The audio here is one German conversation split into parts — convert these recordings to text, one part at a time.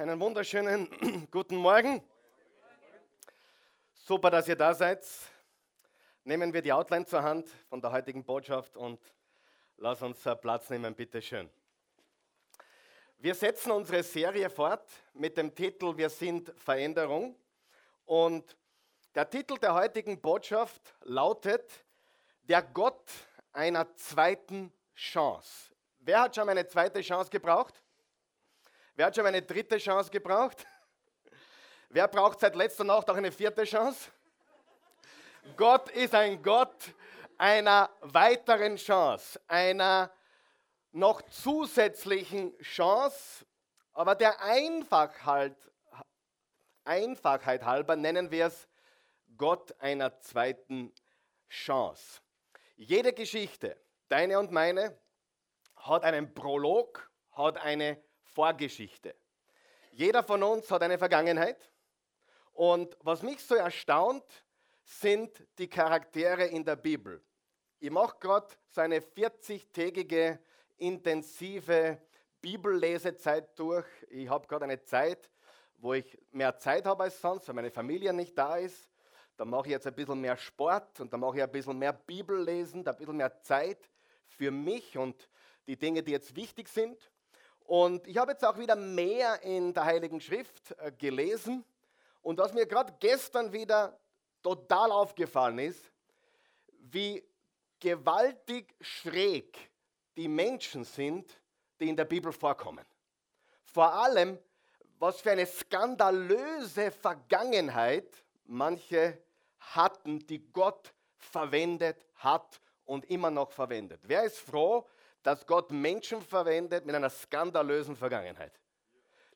einen wunderschönen guten Morgen. Super, dass ihr da seid. Nehmen wir die Outline zur Hand von der heutigen Botschaft und lass uns äh, Platz nehmen, bitte schön. Wir setzen unsere Serie fort mit dem Titel Wir sind Veränderung. Und der Titel der heutigen Botschaft lautet Der Gott einer zweiten Chance. Wer hat schon eine zweite Chance gebraucht? Wer hat schon eine dritte Chance gebraucht? Wer braucht seit letzter Nacht auch eine vierte Chance? Gott ist ein Gott einer weiteren Chance, einer noch zusätzlichen Chance, aber der Einfachheit, Einfachheit halber nennen wir es Gott einer zweiten Chance. Jede Geschichte, deine und meine, hat einen Prolog, hat eine Vorgeschichte. Jeder von uns hat eine Vergangenheit. Und was mich so erstaunt, sind die Charaktere in der Bibel. Ich mache gerade so eine 40-tägige intensive Bibellesezeit durch. Ich habe gerade eine Zeit, wo ich mehr Zeit habe als sonst, weil meine Familie nicht da ist. Da mache ich jetzt ein bisschen mehr Sport und da mache ich ein bisschen mehr Bibellesen, ein bisschen mehr Zeit für mich und die Dinge, die jetzt wichtig sind. Und ich habe jetzt auch wieder mehr in der Heiligen Schrift äh, gelesen. Und was mir gerade gestern wieder total aufgefallen ist, wie gewaltig schräg die Menschen sind, die in der Bibel vorkommen. Vor allem, was für eine skandalöse Vergangenheit manche hatten, die Gott verwendet hat und immer noch verwendet. Wer ist froh, dass Gott Menschen verwendet mit einer skandalösen Vergangenheit.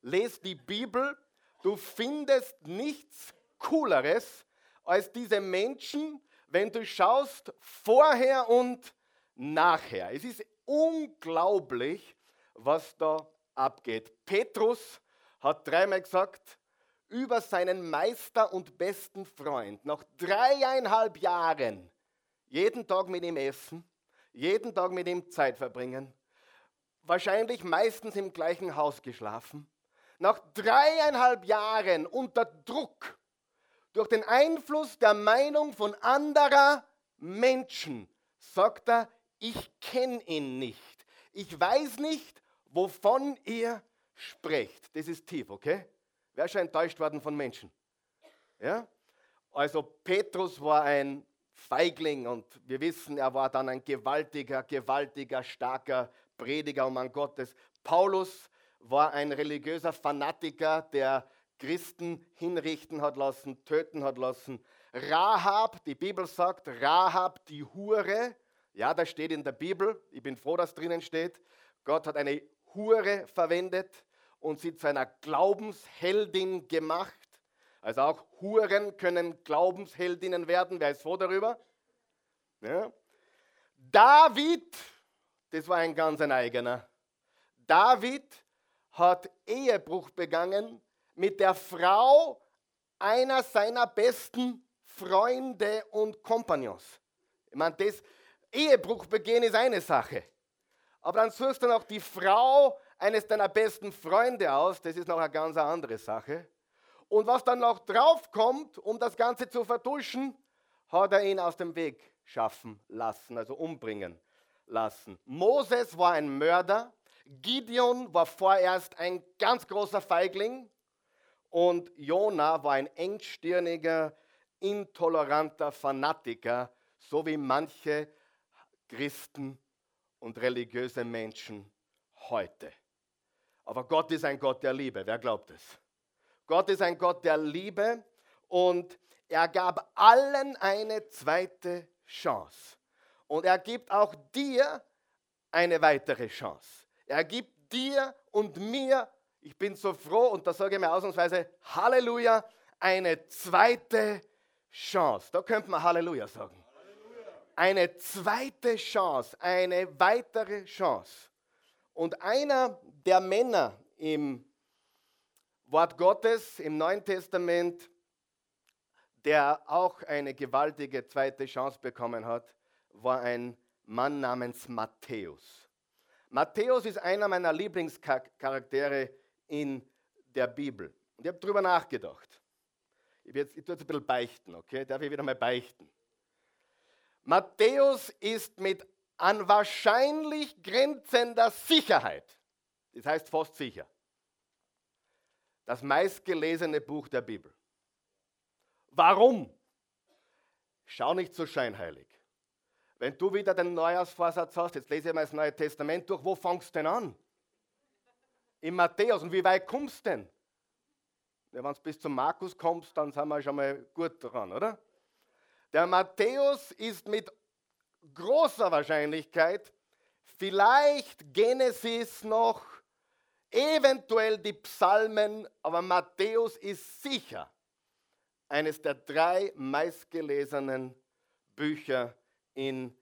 Lest die Bibel, du findest nichts Cooleres als diese Menschen, wenn du schaust vorher und nachher. Es ist unglaublich, was da abgeht. Petrus hat dreimal gesagt, über seinen Meister und besten Freund, nach dreieinhalb Jahren, jeden Tag mit ihm essen, jeden Tag mit ihm Zeit verbringen, wahrscheinlich meistens im gleichen Haus geschlafen, nach dreieinhalb Jahren unter Druck durch den Einfluss der Meinung von anderer Menschen, sagt er, ich kenne ihn nicht. Ich weiß nicht, wovon ihr sprecht. Das ist tief, okay? Wer ist schon enttäuscht worden von Menschen? Ja? Also Petrus war ein Feigling und wir wissen, er war dann ein gewaltiger, gewaltiger, starker Prediger um Mann Gottes. Paulus war ein religiöser Fanatiker, der Christen hinrichten hat lassen, töten hat lassen. Rahab, die Bibel sagt, Rahab die Hure, ja, das steht in der Bibel, ich bin froh, dass drinnen steht, Gott hat eine Hure verwendet und sie zu einer Glaubensheldin gemacht. Also auch Huren können Glaubensheldinnen werden. Wer ist froh darüber? Ja. David, das war ein ganz ein eigener. David hat Ehebruch begangen mit der Frau einer seiner besten Freunde und Kompagnons. Ich meine, das Ehebruch begehen ist eine Sache. Aber dann suchst du noch die Frau eines deiner besten Freunde aus, das ist noch eine ganz andere Sache. Und was dann noch draufkommt, um das Ganze zu vertuschen, hat er ihn aus dem Weg schaffen lassen, also umbringen lassen. Moses war ein Mörder, Gideon war vorerst ein ganz großer Feigling und Jona war ein engstirniger, intoleranter Fanatiker, so wie manche Christen und religiöse Menschen heute. Aber Gott ist ein Gott der Liebe, wer glaubt es? Gott ist ein Gott der Liebe und er gab allen eine zweite Chance. Und er gibt auch dir eine weitere Chance. Er gibt dir und mir, ich bin so froh und da sage ich mir ausnahmsweise Halleluja, eine zweite Chance. Da könnte man Halleluja sagen. Eine zweite Chance, eine weitere Chance. Und einer der Männer im Wort Gottes im Neuen Testament, der auch eine gewaltige zweite Chance bekommen hat, war ein Mann namens Matthäus. Matthäus ist einer meiner Lieblingscharaktere in der Bibel. Und ich habe darüber nachgedacht. Ich, jetzt, ich tue jetzt ein bisschen beichten, okay? Darf ich wieder mal beichten? Matthäus ist mit an wahrscheinlich grenzender Sicherheit, das heißt fast sicher, das meistgelesene Buch der Bibel. Warum? Schau nicht so scheinheilig. Wenn du wieder den Neujahrsvorsatz hast, jetzt lese ich mal das Neue Testament durch, wo fangst du denn an? In Matthäus. Und wie weit kommst du denn? Ja, Wenn du bis zum Markus kommst, dann sind wir schon mal gut dran, oder? Der Matthäus ist mit großer Wahrscheinlichkeit vielleicht Genesis noch, eventuell die Psalmen, aber Matthäus ist sicher eines der drei meistgelesenen Bücher in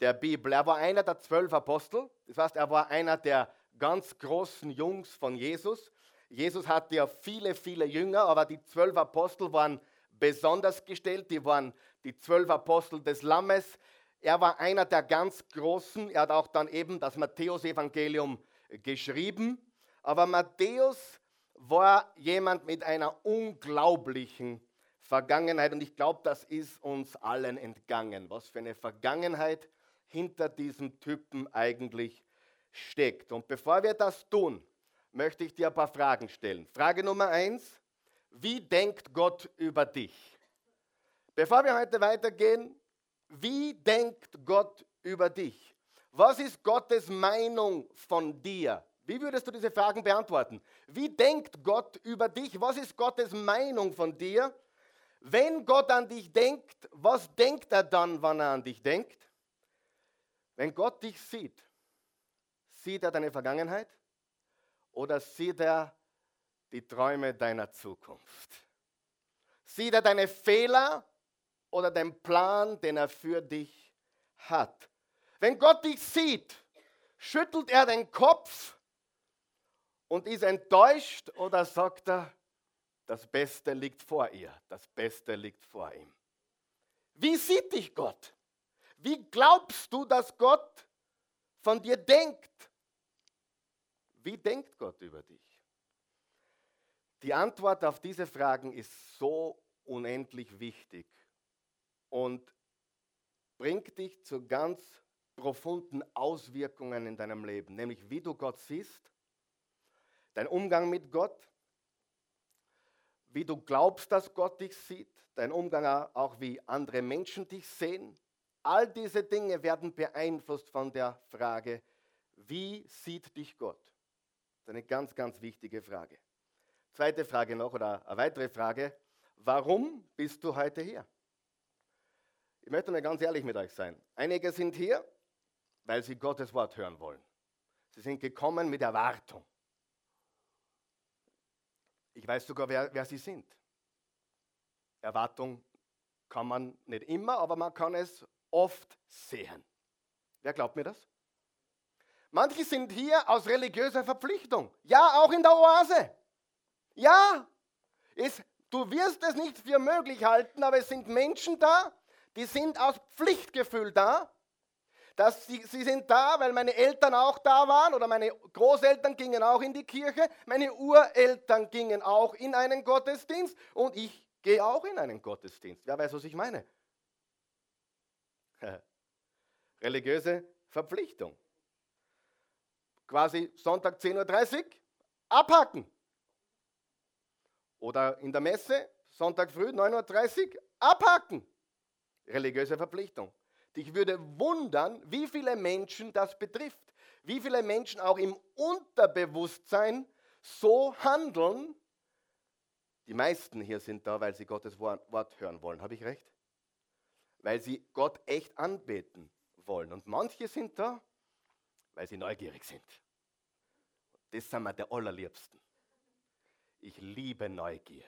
der Bibel. Er war einer der zwölf Apostel, das heißt, er war einer der ganz großen Jungs von Jesus. Jesus hatte ja viele, viele Jünger, aber die zwölf Apostel waren besonders gestellt, die waren die zwölf Apostel des Lammes. Er war einer der ganz Großen, er hat auch dann eben das Matthäusevangelium geschrieben. Aber Matthäus war jemand mit einer unglaublichen Vergangenheit und ich glaube, das ist uns allen entgangen, was für eine Vergangenheit hinter diesem Typen eigentlich steckt. Und bevor wir das tun, möchte ich dir ein paar Fragen stellen. Frage Nummer eins, wie denkt Gott über dich? Bevor wir heute weitergehen, wie denkt Gott über dich? Was ist Gottes Meinung von dir? Wie würdest du diese Fragen beantworten? Wie denkt Gott über dich? Was ist Gottes Meinung von dir? Wenn Gott an dich denkt, was denkt er dann, wann er an dich denkt? Wenn Gott dich sieht, sieht er deine Vergangenheit oder sieht er die Träume deiner Zukunft? Sieht er deine Fehler oder den Plan, den er für dich hat? Wenn Gott dich sieht, schüttelt er den Kopf und ist enttäuscht oder sagt er, das Beste liegt vor ihr. Das Beste liegt vor ihm. Wie sieht dich Gott? Wie glaubst du, dass Gott von dir denkt? Wie denkt Gott über dich? Die Antwort auf diese Fragen ist so unendlich wichtig und bringt dich zu ganz profunden Auswirkungen in deinem Leben, nämlich wie du Gott siehst, dein Umgang mit Gott, wie du glaubst, dass Gott dich sieht, dein Umgang auch wie andere Menschen dich sehen. All diese Dinge werden beeinflusst von der Frage, wie sieht dich Gott? Das ist eine ganz, ganz wichtige Frage. Zweite Frage noch oder eine weitere Frage, warum bist du heute hier? Ich möchte mal ganz ehrlich mit euch sein. Einige sind hier, weil sie Gottes Wort hören wollen. Sie sind gekommen mit Erwartung. Ich weiß sogar, wer, wer sie sind. Erwartung kann man nicht immer, aber man kann es oft sehen. Wer glaubt mir das? Manche sind hier aus religiöser Verpflichtung. Ja, auch in der Oase. Ja, es, du wirst es nicht für möglich halten, aber es sind Menschen da, die sind aus Pflichtgefühl da dass sie, sie sind da, weil meine Eltern auch da waren oder meine Großeltern gingen auch in die Kirche, meine Ureltern gingen auch in einen Gottesdienst und ich gehe auch in einen Gottesdienst. Wer weiß, was ich meine? Religiöse Verpflichtung. Quasi Sonntag 10.30 Uhr abhaken. Oder in der Messe Sonntag früh 9.30 Uhr abhaken. Religiöse Verpflichtung. Dich würde wundern, wie viele Menschen das betrifft. Wie viele Menschen auch im Unterbewusstsein so handeln. Die meisten hier sind da, weil sie Gottes Wort hören wollen. Habe ich recht? Weil sie Gott echt anbeten wollen. Und manche sind da, weil sie neugierig sind. Das sind wir der allerliebsten. Ich liebe Neugier.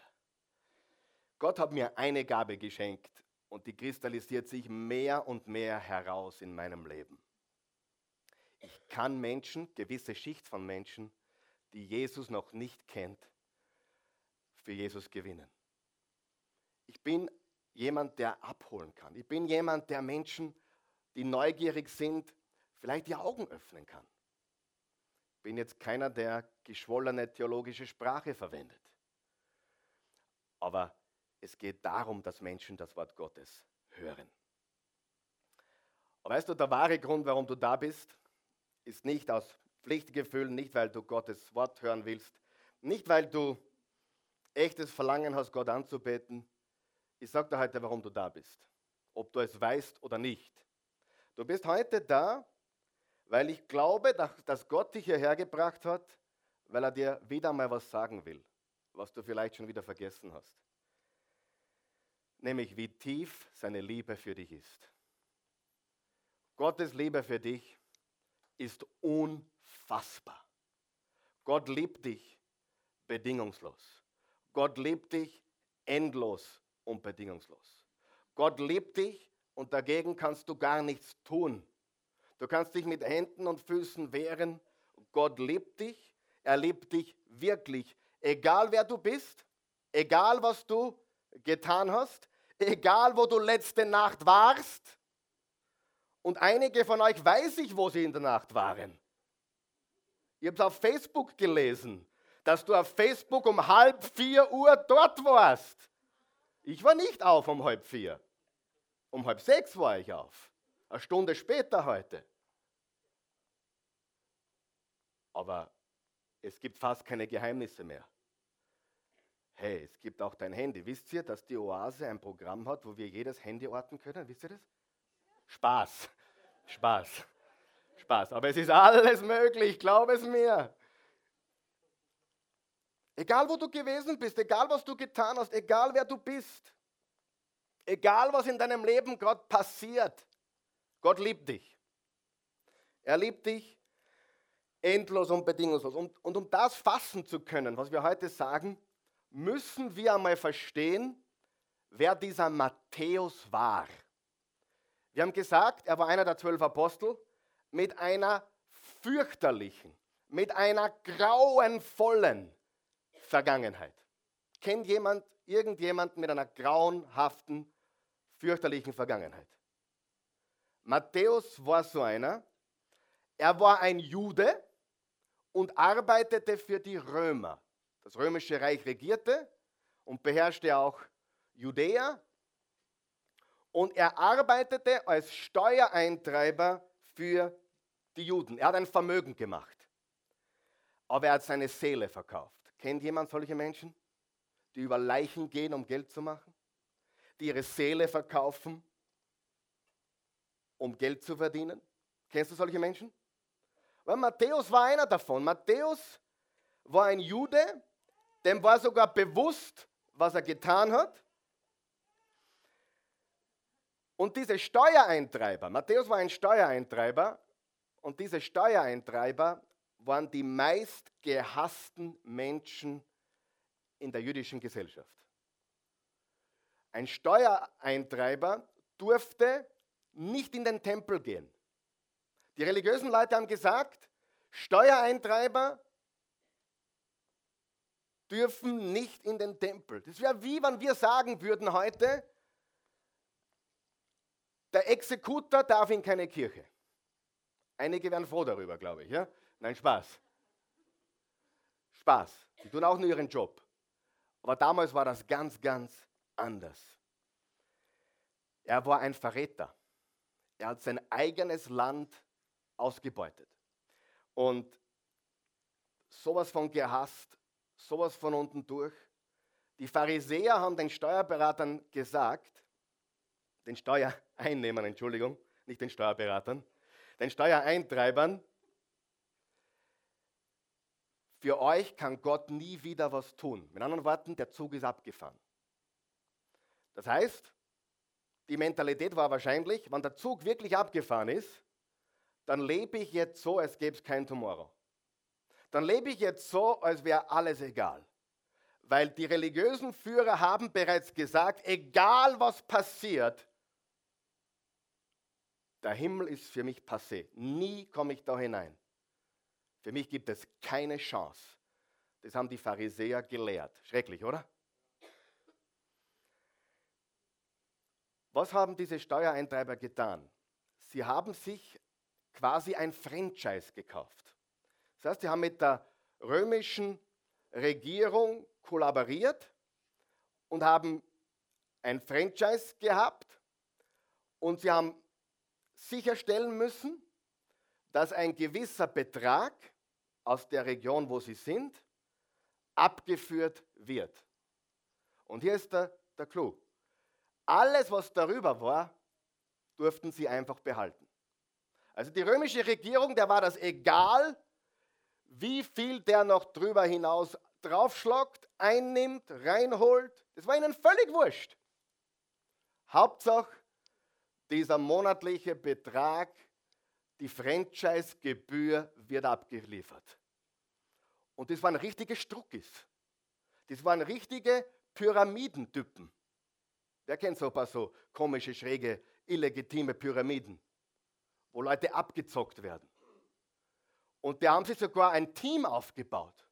Gott hat mir eine Gabe geschenkt und die kristallisiert sich mehr und mehr heraus in meinem Leben. Ich kann Menschen, gewisse Schicht von Menschen, die Jesus noch nicht kennt, für Jesus gewinnen. Ich bin jemand, der abholen kann. Ich bin jemand, der Menschen, die neugierig sind, vielleicht die Augen öffnen kann. bin jetzt keiner, der geschwollene theologische Sprache verwendet. Aber es geht darum, dass Menschen das Wort Gottes hören. Aber weißt du, der wahre Grund, warum du da bist, ist nicht aus Pflichtgefühl, nicht weil du Gottes Wort hören willst, nicht weil du echtes Verlangen hast, Gott anzubeten. Ich sage dir heute, warum du da bist, ob du es weißt oder nicht. Du bist heute da, weil ich glaube, dass Gott dich hierher gebracht hat, weil er dir wieder mal was sagen will, was du vielleicht schon wieder vergessen hast. Nämlich, wie tief seine Liebe für dich ist. Gottes Liebe für dich ist unfassbar. Gott liebt dich bedingungslos. Gott liebt dich endlos und bedingungslos. Gott liebt dich und dagegen kannst du gar nichts tun. Du kannst dich mit Händen und Füßen wehren. Gott liebt dich. Er liebt dich wirklich. Egal wer du bist, egal was du getan hast, egal wo du letzte Nacht warst. Und einige von euch weiß ich, wo sie in der Nacht waren. Ich habe es auf Facebook gelesen, dass du auf Facebook um halb vier Uhr dort warst. Ich war nicht auf um halb vier. Um halb sechs war ich auf. Eine Stunde später heute. Aber es gibt fast keine Geheimnisse mehr. Hey, es gibt auch dein Handy. Wisst ihr, dass die Oase ein Programm hat, wo wir jedes Handy orten können? Wisst ihr das? Spaß. Spaß. Spaß. Aber es ist alles möglich, glaub es mir. Egal wo du gewesen bist, egal was du getan hast, egal wer du bist, egal was in deinem Leben Gott passiert, Gott liebt dich. Er liebt dich endlos und bedingungslos. Und, und um das fassen zu können, was wir heute sagen, müssen wir einmal verstehen, wer dieser Matthäus war. Wir haben gesagt, er war einer der zwölf Apostel mit einer fürchterlichen, mit einer grauenvollen Vergangenheit. Kennt jemand irgendjemanden mit einer grauenhaften, fürchterlichen Vergangenheit? Matthäus war so einer. Er war ein Jude und arbeitete für die Römer. Das römische Reich regierte und beherrschte auch Judäa. Und er arbeitete als Steuereintreiber für die Juden. Er hat ein Vermögen gemacht. Aber er hat seine Seele verkauft. Kennt jemand solche Menschen, die über Leichen gehen, um Geld zu machen? Die ihre Seele verkaufen, um Geld zu verdienen? Kennst du solche Menschen? Weil Matthäus war einer davon. Matthäus war ein Jude, dem war sogar bewusst, was er getan hat. Und diese Steuereintreiber, Matthäus war ein Steuereintreiber, und diese Steuereintreiber waren die meist gehassten Menschen in der jüdischen Gesellschaft. Ein Steuereintreiber durfte nicht in den Tempel gehen. Die religiösen Leute haben gesagt, Steuereintreiber dürfen nicht in den Tempel. Das wäre wie wenn wir sagen würden heute, der Exekutor darf in keine Kirche. Einige wären froh darüber, glaube ich. Ja? Nein, Spaß. Spaß. Die tun auch nur ihren Job. Aber damals war das ganz, ganz anders. Er war ein Verräter. Er hat sein eigenes Land ausgebeutet. Und sowas von gehasst, sowas von unten durch. Die Pharisäer haben den Steuerberatern gesagt, den Steuereinnehmern, Entschuldigung, nicht den Steuerberatern, den Steuereintreibern, für euch kann Gott nie wieder was tun. Mit anderen Worten, der Zug ist abgefahren. Das heißt, die Mentalität war wahrscheinlich, wenn der Zug wirklich abgefahren ist, dann lebe ich jetzt so, als gäbe es kein Tomorrow. Dann lebe ich jetzt so, als wäre alles egal. Weil die religiösen Führer haben bereits gesagt, egal was passiert, der Himmel ist für mich passé. Nie komme ich da hinein. Für mich gibt es keine Chance. Das haben die Pharisäer gelehrt. Schrecklich, oder? Was haben diese Steuereintreiber getan? Sie haben sich quasi ein Franchise gekauft. Das heißt, die haben mit der römischen Regierung kollaboriert und haben ein Franchise gehabt und sie haben sicherstellen müssen, dass ein gewisser Betrag aus der Region, wo sie sind, abgeführt wird. Und hier ist der, der Clou. Alles, was darüber war, durften sie einfach behalten. Also die römische Regierung, der war das egal, wie viel der noch drüber hinaus draufschlagt, einnimmt, reinholt. Das war ihnen völlig wurscht. Hauptsache, dieser monatliche Betrag, die Franchise-Gebühr wird abgeliefert. Und das waren richtige Struckis. Das waren richtige Pyramidentypen. Wer kennt so ein paar so komische, schräge, illegitime Pyramiden, wo Leute abgezockt werden? Und da haben sie sogar ein Team aufgebaut.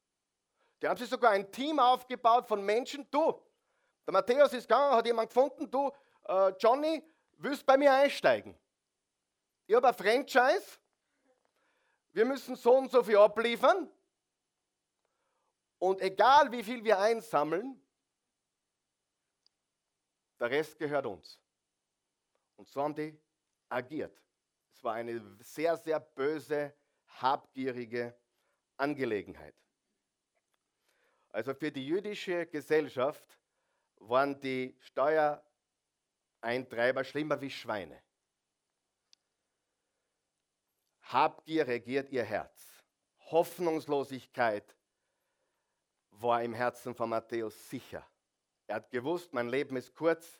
Da haben sie sogar ein Team aufgebaut von Menschen. Du, der Matthäus ist gegangen, hat jemand gefunden, du, äh, Johnny, willst bei mir einsteigen? Ich habe ein Franchise. Wir müssen so und so viel abliefern. Und egal wie viel wir einsammeln, der Rest gehört uns. Und so haben die agiert. Es war eine sehr, sehr böse, habgierige Angelegenheit. Also für die jüdische Gesellschaft waren die Steuereintreiber schlimmer wie Schweine. Habgier regiert ihr Herz. Hoffnungslosigkeit war im Herzen von Matthäus sicher. Er hat gewusst, mein Leben ist kurz,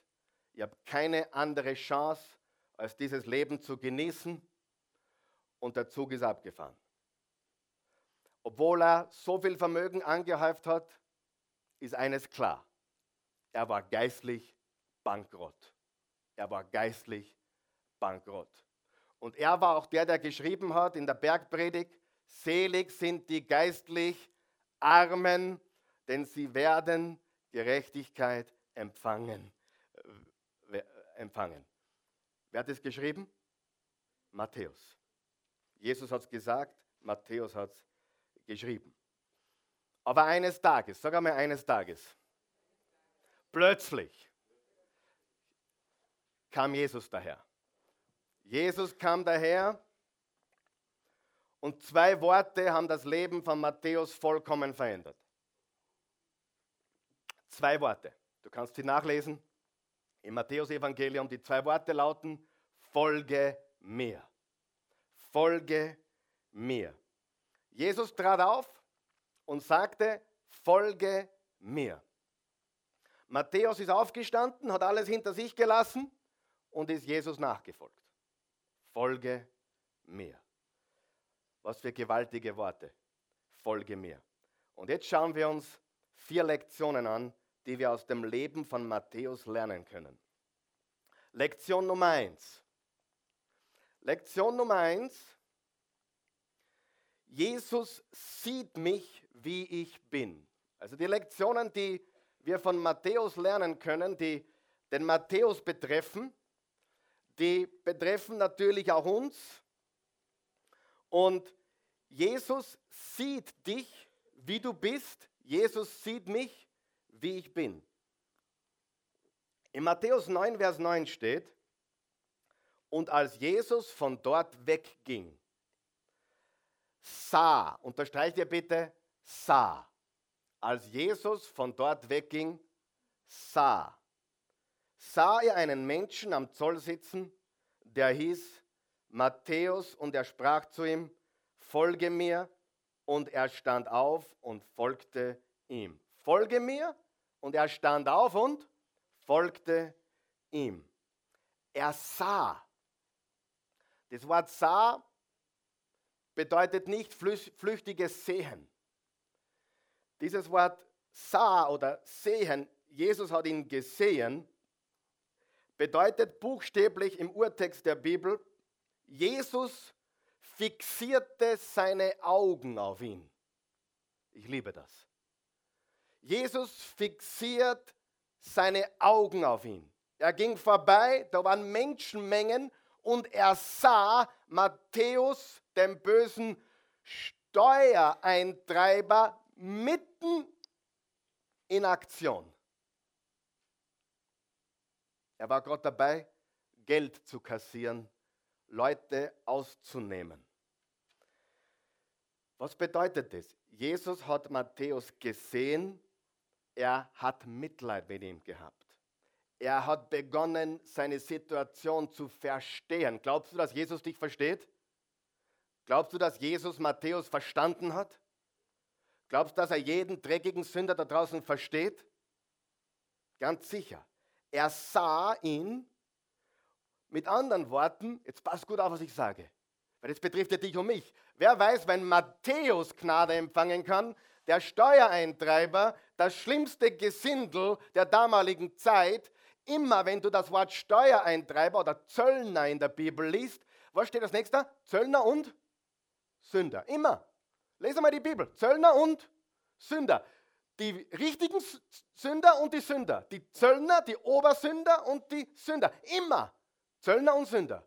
ich habe keine andere Chance, als dieses Leben zu genießen und der Zug ist abgefahren. Obwohl er so viel Vermögen angehäuft hat, ist eines klar. Er war geistlich bankrott. Er war geistlich bankrott. Und er war auch der, der geschrieben hat in der Bergpredigt, selig sind die geistlich Armen, denn sie werden Gerechtigkeit empfangen. Äh, empfangen. Wer hat es geschrieben? Matthäus. Jesus hat es gesagt, Matthäus hat es geschrieben. Aber eines Tages, sag einmal eines Tages, plötzlich kam Jesus daher. Jesus kam daher und zwei Worte haben das Leben von Matthäus vollkommen verändert. Zwei Worte. Du kannst sie nachlesen im Matthäus-Evangelium. Die zwei Worte lauten: Folge mir. Folge mir. Jesus trat auf und sagte, folge mir. Matthäus ist aufgestanden, hat alles hinter sich gelassen und ist Jesus nachgefolgt. Folge mir. Was für gewaltige Worte. Folge mir. Und jetzt schauen wir uns vier Lektionen an, die wir aus dem Leben von Matthäus lernen können. Lektion Nummer eins. Lektion Nummer eins. Jesus sieht mich, wie ich bin. Also die Lektionen, die wir von Matthäus lernen können, die den Matthäus betreffen, die betreffen natürlich auch uns. Und Jesus sieht dich, wie du bist. Jesus sieht mich, wie ich bin. In Matthäus 9, Vers 9 steht, und als Jesus von dort wegging, sah, unterstreicht ihr bitte, sah. Als Jesus von dort wegging, sah. Sah er einen Menschen am Zoll sitzen, der hieß Matthäus, und er sprach zu ihm, folge mir, und er stand auf und folgte ihm. Folge mir, und er stand auf und folgte ihm. Er sah. Das Wort sah bedeutet nicht flüchtiges Sehen. Dieses Wort sah oder sehen, Jesus hat ihn gesehen, bedeutet buchstäblich im Urtext der Bibel, Jesus fixierte seine Augen auf ihn. Ich liebe das. Jesus fixiert seine Augen auf ihn. Er ging vorbei, da waren Menschenmengen und er sah Matthäus, den bösen Steuereintreiber mitten in Aktion. Er war gerade dabei, Geld zu kassieren, Leute auszunehmen. Was bedeutet das? Jesus hat Matthäus gesehen, er hat Mitleid mit ihm gehabt. Er hat begonnen, seine Situation zu verstehen. Glaubst du, dass Jesus dich versteht? Glaubst du, dass Jesus Matthäus verstanden hat? Glaubst du, dass er jeden dreckigen Sünder da draußen versteht? Ganz sicher. Er sah ihn, mit anderen Worten, jetzt passt gut auf, was ich sage, weil das betrifft ja dich und mich. Wer weiß, wenn Matthäus Gnade empfangen kann, der Steuereintreiber, das schlimmste Gesindel der damaligen Zeit, immer wenn du das Wort Steuereintreiber oder Zöllner in der Bibel liest, was steht das nächste? Zöllner und Sünder. Immer. Lese mal die Bibel. Zöllner und Sünder. Die richtigen Sünder und die Sünder. Die Zöllner, die Obersünder und die Sünder. Immer. Zöllner und Sünder.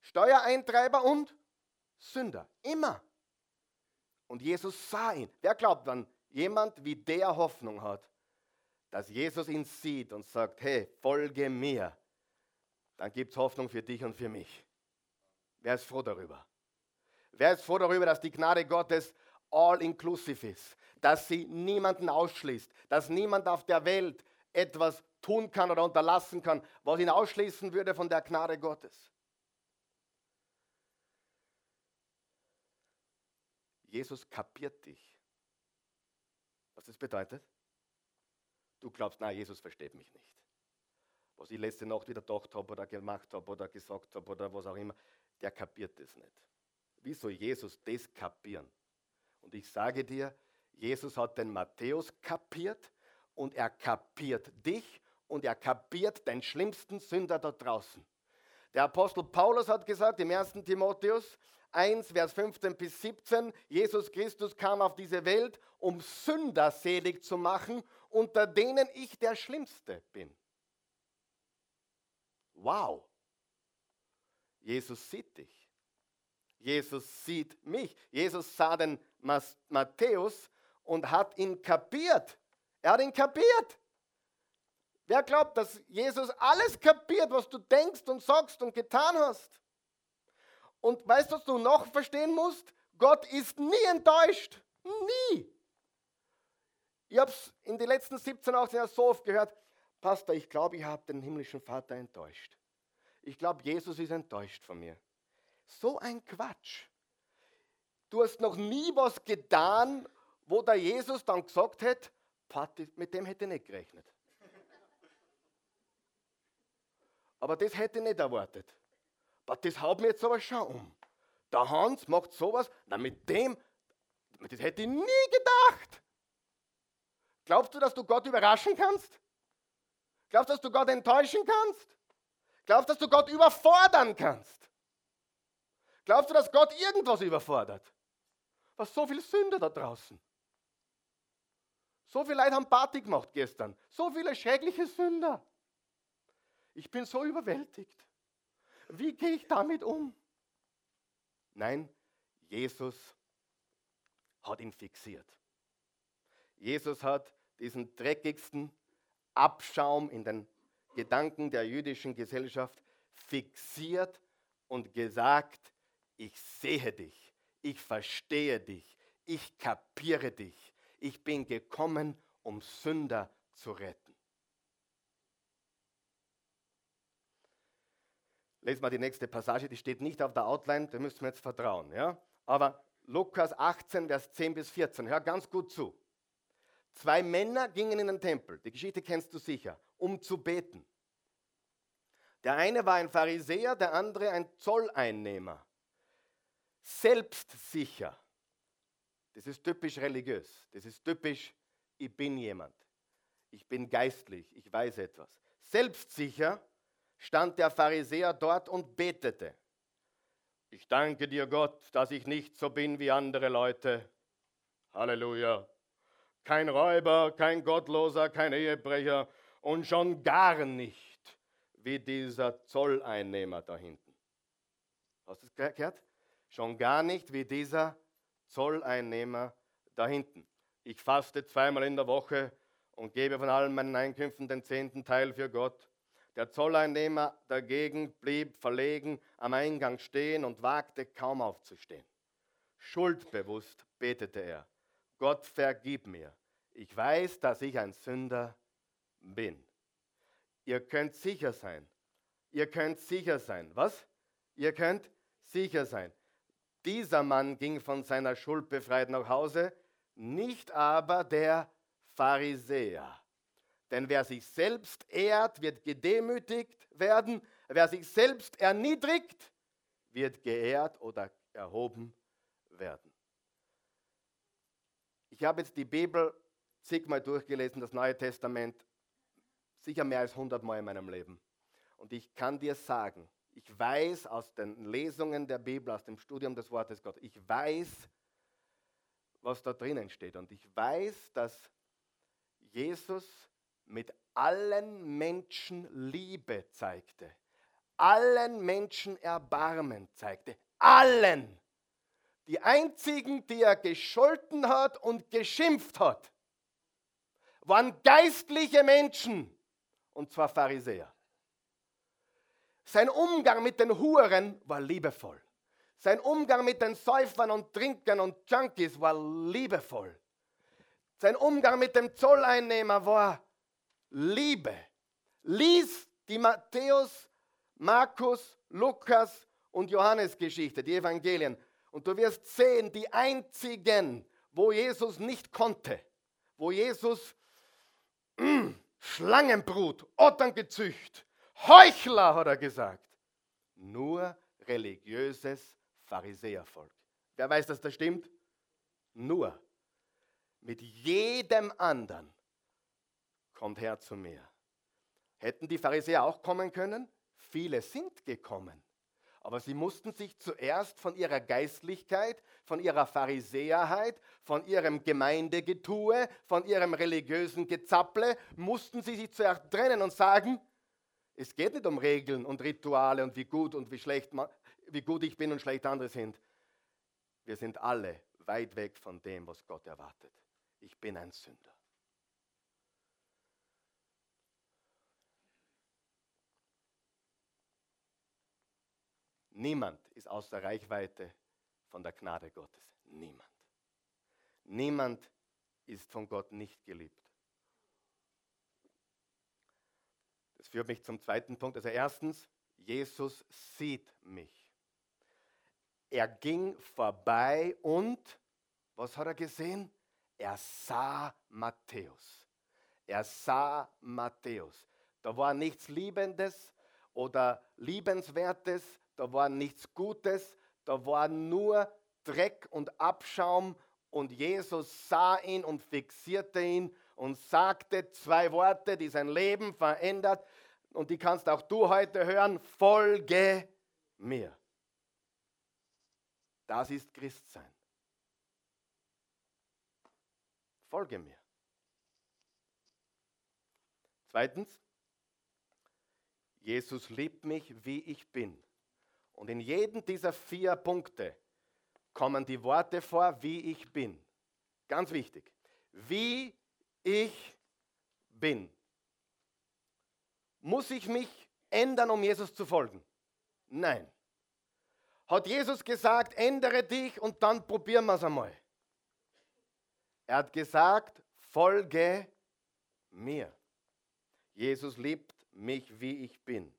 Steuereintreiber und Sünder. Immer. Und Jesus sah ihn. Wer glaubt dann, jemand wie der Hoffnung hat, dass Jesus ihn sieht und sagt, hey, folge mir, dann gibt es Hoffnung für dich und für mich. Wer ist froh darüber? Wer ist froh darüber, dass die Gnade Gottes all-inclusive ist, dass sie niemanden ausschließt, dass niemand auf der Welt etwas tun kann oder unterlassen kann, was ihn ausschließen würde von der Gnade Gottes. Jesus kapiert dich. Was das bedeutet? Du glaubst, na, Jesus versteht mich nicht. Was ich letzte Nacht wieder gedacht habe oder gemacht habe oder gesagt habe oder was auch immer, der kapiert das nicht. Wie soll Jesus das kapieren? Und ich sage dir, Jesus hat den Matthäus kapiert und er kapiert dich und er kapiert den schlimmsten Sünder da draußen. Der Apostel Paulus hat gesagt im 1. Timotheus 1, Vers 15 bis 17, Jesus Christus kam auf diese Welt, um Sünder selig zu machen, unter denen ich der Schlimmste bin. Wow. Jesus sieht dich. Jesus sieht mich. Jesus sah den Matthäus und hat ihn kapiert. Er hat ihn kapiert. Wer glaubt, dass Jesus alles kapiert, was du denkst und sagst und getan hast? Und weißt du, was du noch verstehen musst? Gott ist nie enttäuscht. Nie. Ich habe es in den letzten 17, 18 Jahren so oft gehört, Pastor, ich glaube, ich habe den himmlischen Vater enttäuscht. Ich glaube, Jesus ist enttäuscht von mir. So ein Quatsch. Du hast noch nie was getan, wo der Jesus dann gesagt hat, mit dem hätte ich nicht gerechnet. Aber das hätte ich nicht erwartet. Aber das haut mir jetzt aber schon um. Der Hans macht sowas, na mit dem, das hätte ich nie gedacht. Glaubst du, dass du Gott überraschen kannst? Glaubst du, dass du Gott enttäuschen kannst? Glaubst du, dass du Gott überfordern kannst? Glaubst du, dass Gott irgendwas überfordert? Was so viele Sünder da draußen. So viele Leute haben Party gemacht gestern. So viele schreckliche Sünder. Ich bin so überwältigt. Wie gehe ich damit um? Nein, Jesus hat ihn fixiert. Jesus hat diesen dreckigsten Abschaum in den Gedanken der jüdischen Gesellschaft fixiert und gesagt, ich sehe dich, ich verstehe dich, ich kapiere dich, ich bin gekommen, um Sünder zu retten. Lesen wir die nächste Passage, die steht nicht auf der Outline, da müssen wir jetzt vertrauen. Ja? Aber Lukas 18, Vers 10 bis 14, hör ganz gut zu. Zwei Männer gingen in den Tempel, die Geschichte kennst du sicher, um zu beten. Der eine war ein Pharisäer, der andere ein Zolleinnehmer selbstsicher. Das ist typisch religiös. Das ist typisch, ich bin jemand. Ich bin geistlich. Ich weiß etwas. Selbstsicher stand der Pharisäer dort und betete. Ich danke dir, Gott, dass ich nicht so bin wie andere Leute. Halleluja. Kein Räuber, kein Gottloser, kein Ehebrecher und schon gar nicht wie dieser Zolleinnehmer da hinten. Hast du es gehört? Schon gar nicht wie dieser Zolleinnehmer da hinten. Ich faste zweimal in der Woche und gebe von allen meinen Einkünften den zehnten Teil für Gott. Der Zolleinnehmer dagegen blieb verlegen am Eingang stehen und wagte kaum aufzustehen. Schuldbewusst betete er, Gott vergib mir. Ich weiß, dass ich ein Sünder bin. Ihr könnt sicher sein. Ihr könnt sicher sein. Was? Ihr könnt sicher sein. Dieser Mann ging von seiner Schuld befreit nach Hause, nicht aber der Pharisäer. Denn wer sich selbst ehrt, wird gedemütigt werden. Wer sich selbst erniedrigt, wird geehrt oder erhoben werden. Ich habe jetzt die Bibel zigmal durchgelesen, das Neue Testament, sicher mehr als 100 Mal in meinem Leben. Und ich kann dir sagen, ich weiß aus den Lesungen der Bibel, aus dem Studium des Wortes Gottes, ich weiß, was da drinnen steht. Und ich weiß, dass Jesus mit allen Menschen Liebe zeigte, allen Menschen Erbarmen zeigte, allen. Die einzigen, die er gescholten hat und geschimpft hat, waren geistliche Menschen, und zwar Pharisäer. Sein Umgang mit den Huren war liebevoll. Sein Umgang mit den Säufern und Trinkern und Junkies war liebevoll. Sein Umgang mit dem Zolleinnehmer war Liebe. Lies die Matthäus, Markus, Lukas und Johannes Geschichte, die Evangelien. Und du wirst sehen, die einzigen, wo Jesus nicht konnte, wo Jesus mm, Schlangenbrut, Otterngezücht, Heuchler, hat er gesagt. Nur religiöses Pharisäervolk. Wer weiß, dass das stimmt? Nur. Mit jedem anderen kommt her zu mir. Hätten die Pharisäer auch kommen können? Viele sind gekommen. Aber sie mussten sich zuerst von ihrer Geistlichkeit, von ihrer Pharisäerheit, von ihrem Gemeindegetue, von ihrem religiösen Gezapple, mussten sie sich zuerst trennen und sagen, es geht nicht um Regeln und Rituale und wie gut und wie schlecht, wie gut ich bin und schlecht andere sind. Wir sind alle weit weg von dem, was Gott erwartet. Ich bin ein Sünder. Niemand ist außer Reichweite von der Gnade Gottes. Niemand. Niemand ist von Gott nicht geliebt. Das führt mich zum zweiten Punkt. Also erstens, Jesus sieht mich. Er ging vorbei und, was hat er gesehen? Er sah Matthäus. Er sah Matthäus. Da war nichts Liebendes oder Liebenswertes, da war nichts Gutes, da war nur Dreck und Abschaum und Jesus sah ihn und fixierte ihn und sagte zwei Worte, die sein Leben verändert und die kannst auch du heute hören, folge mir. Das ist Christsein. Folge mir. Zweitens, Jesus liebt mich, wie ich bin. Und in jedem dieser vier Punkte kommen die Worte vor, wie ich bin. Ganz wichtig. Wie ich bin. Muss ich mich ändern, um Jesus zu folgen? Nein. Hat Jesus gesagt, ändere dich und dann probieren wir es einmal. Er hat gesagt, folge mir. Jesus liebt mich, wie ich bin.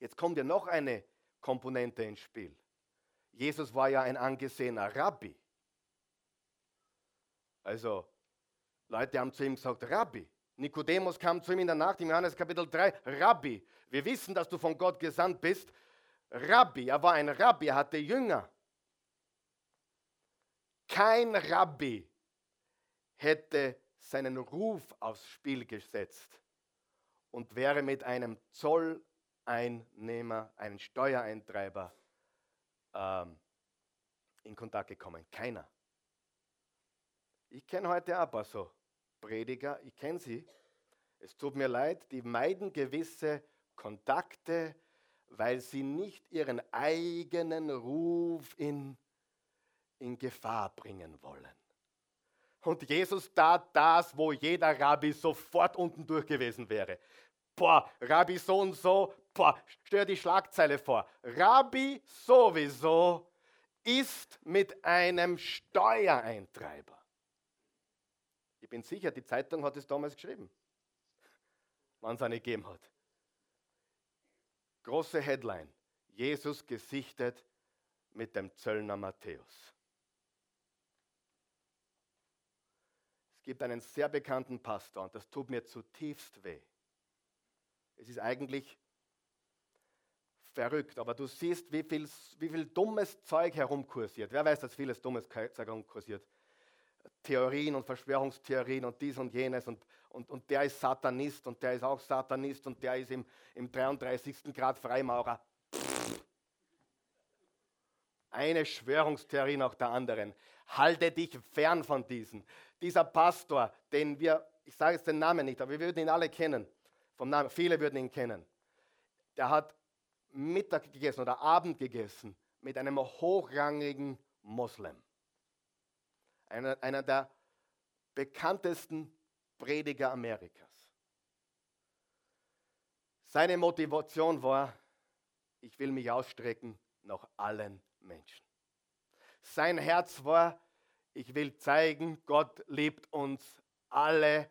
Jetzt kommt ja noch eine Komponente ins Spiel. Jesus war ja ein angesehener Rabbi. Also, Leute haben zu ihm gesagt, Rabbi. Nikodemus kam zu ihm in der Nacht im Johannes Kapitel 3, Rabbi, wir wissen, dass du von Gott gesandt bist. Rabbi, er war ein Rabbi, er hatte Jünger. Kein Rabbi hätte seinen Ruf aufs Spiel gesetzt und wäre mit einem Zoll Einnehmer, einen Steuereintreiber ähm, in Kontakt gekommen? Keiner. Ich kenne heute ein paar so Prediger, ich kenne sie. Es tut mir leid, die meiden gewisse Kontakte, weil sie nicht ihren eigenen Ruf in, in Gefahr bringen wollen. Und Jesus tat das, wo jeder Rabbi sofort unten durch gewesen wäre. Boah, Rabbi so und so, boah, stell dir die Schlagzeile vor. Rabbi sowieso ist mit einem Steuereintreiber. Ich bin sicher, die Zeitung hat es damals geschrieben, wann es eine gegeben hat. Große Headline. Jesus gesichtet mit dem Zöllner Matthäus. Es gibt einen sehr bekannten Pastor und das tut mir zutiefst weh. Es ist eigentlich verrückt, aber du siehst, wie viel, wie viel dummes Zeug herumkursiert. Wer weiß, dass vieles dummes Zeug herumkursiert? Theorien und Verschwörungstheorien und dies und jenes und, und, und der ist Satanist und der ist auch Satanist und der ist im, im 33. Grad Freimaurer. Eine Schwörungstheorie nach der anderen. Halte dich fern von diesen. Dieser Pastor, den wir, ich sage jetzt den Namen nicht, aber wir würden ihn alle kennen. Vom Namen, viele würden ihn kennen. Der hat Mittag gegessen oder Abend gegessen mit einem hochrangigen Moslem. Einer, einer der bekanntesten Prediger Amerikas. Seine Motivation war, ich will mich ausstrecken nach allen Menschen. Sein Herz war, ich will zeigen, Gott liebt uns alle,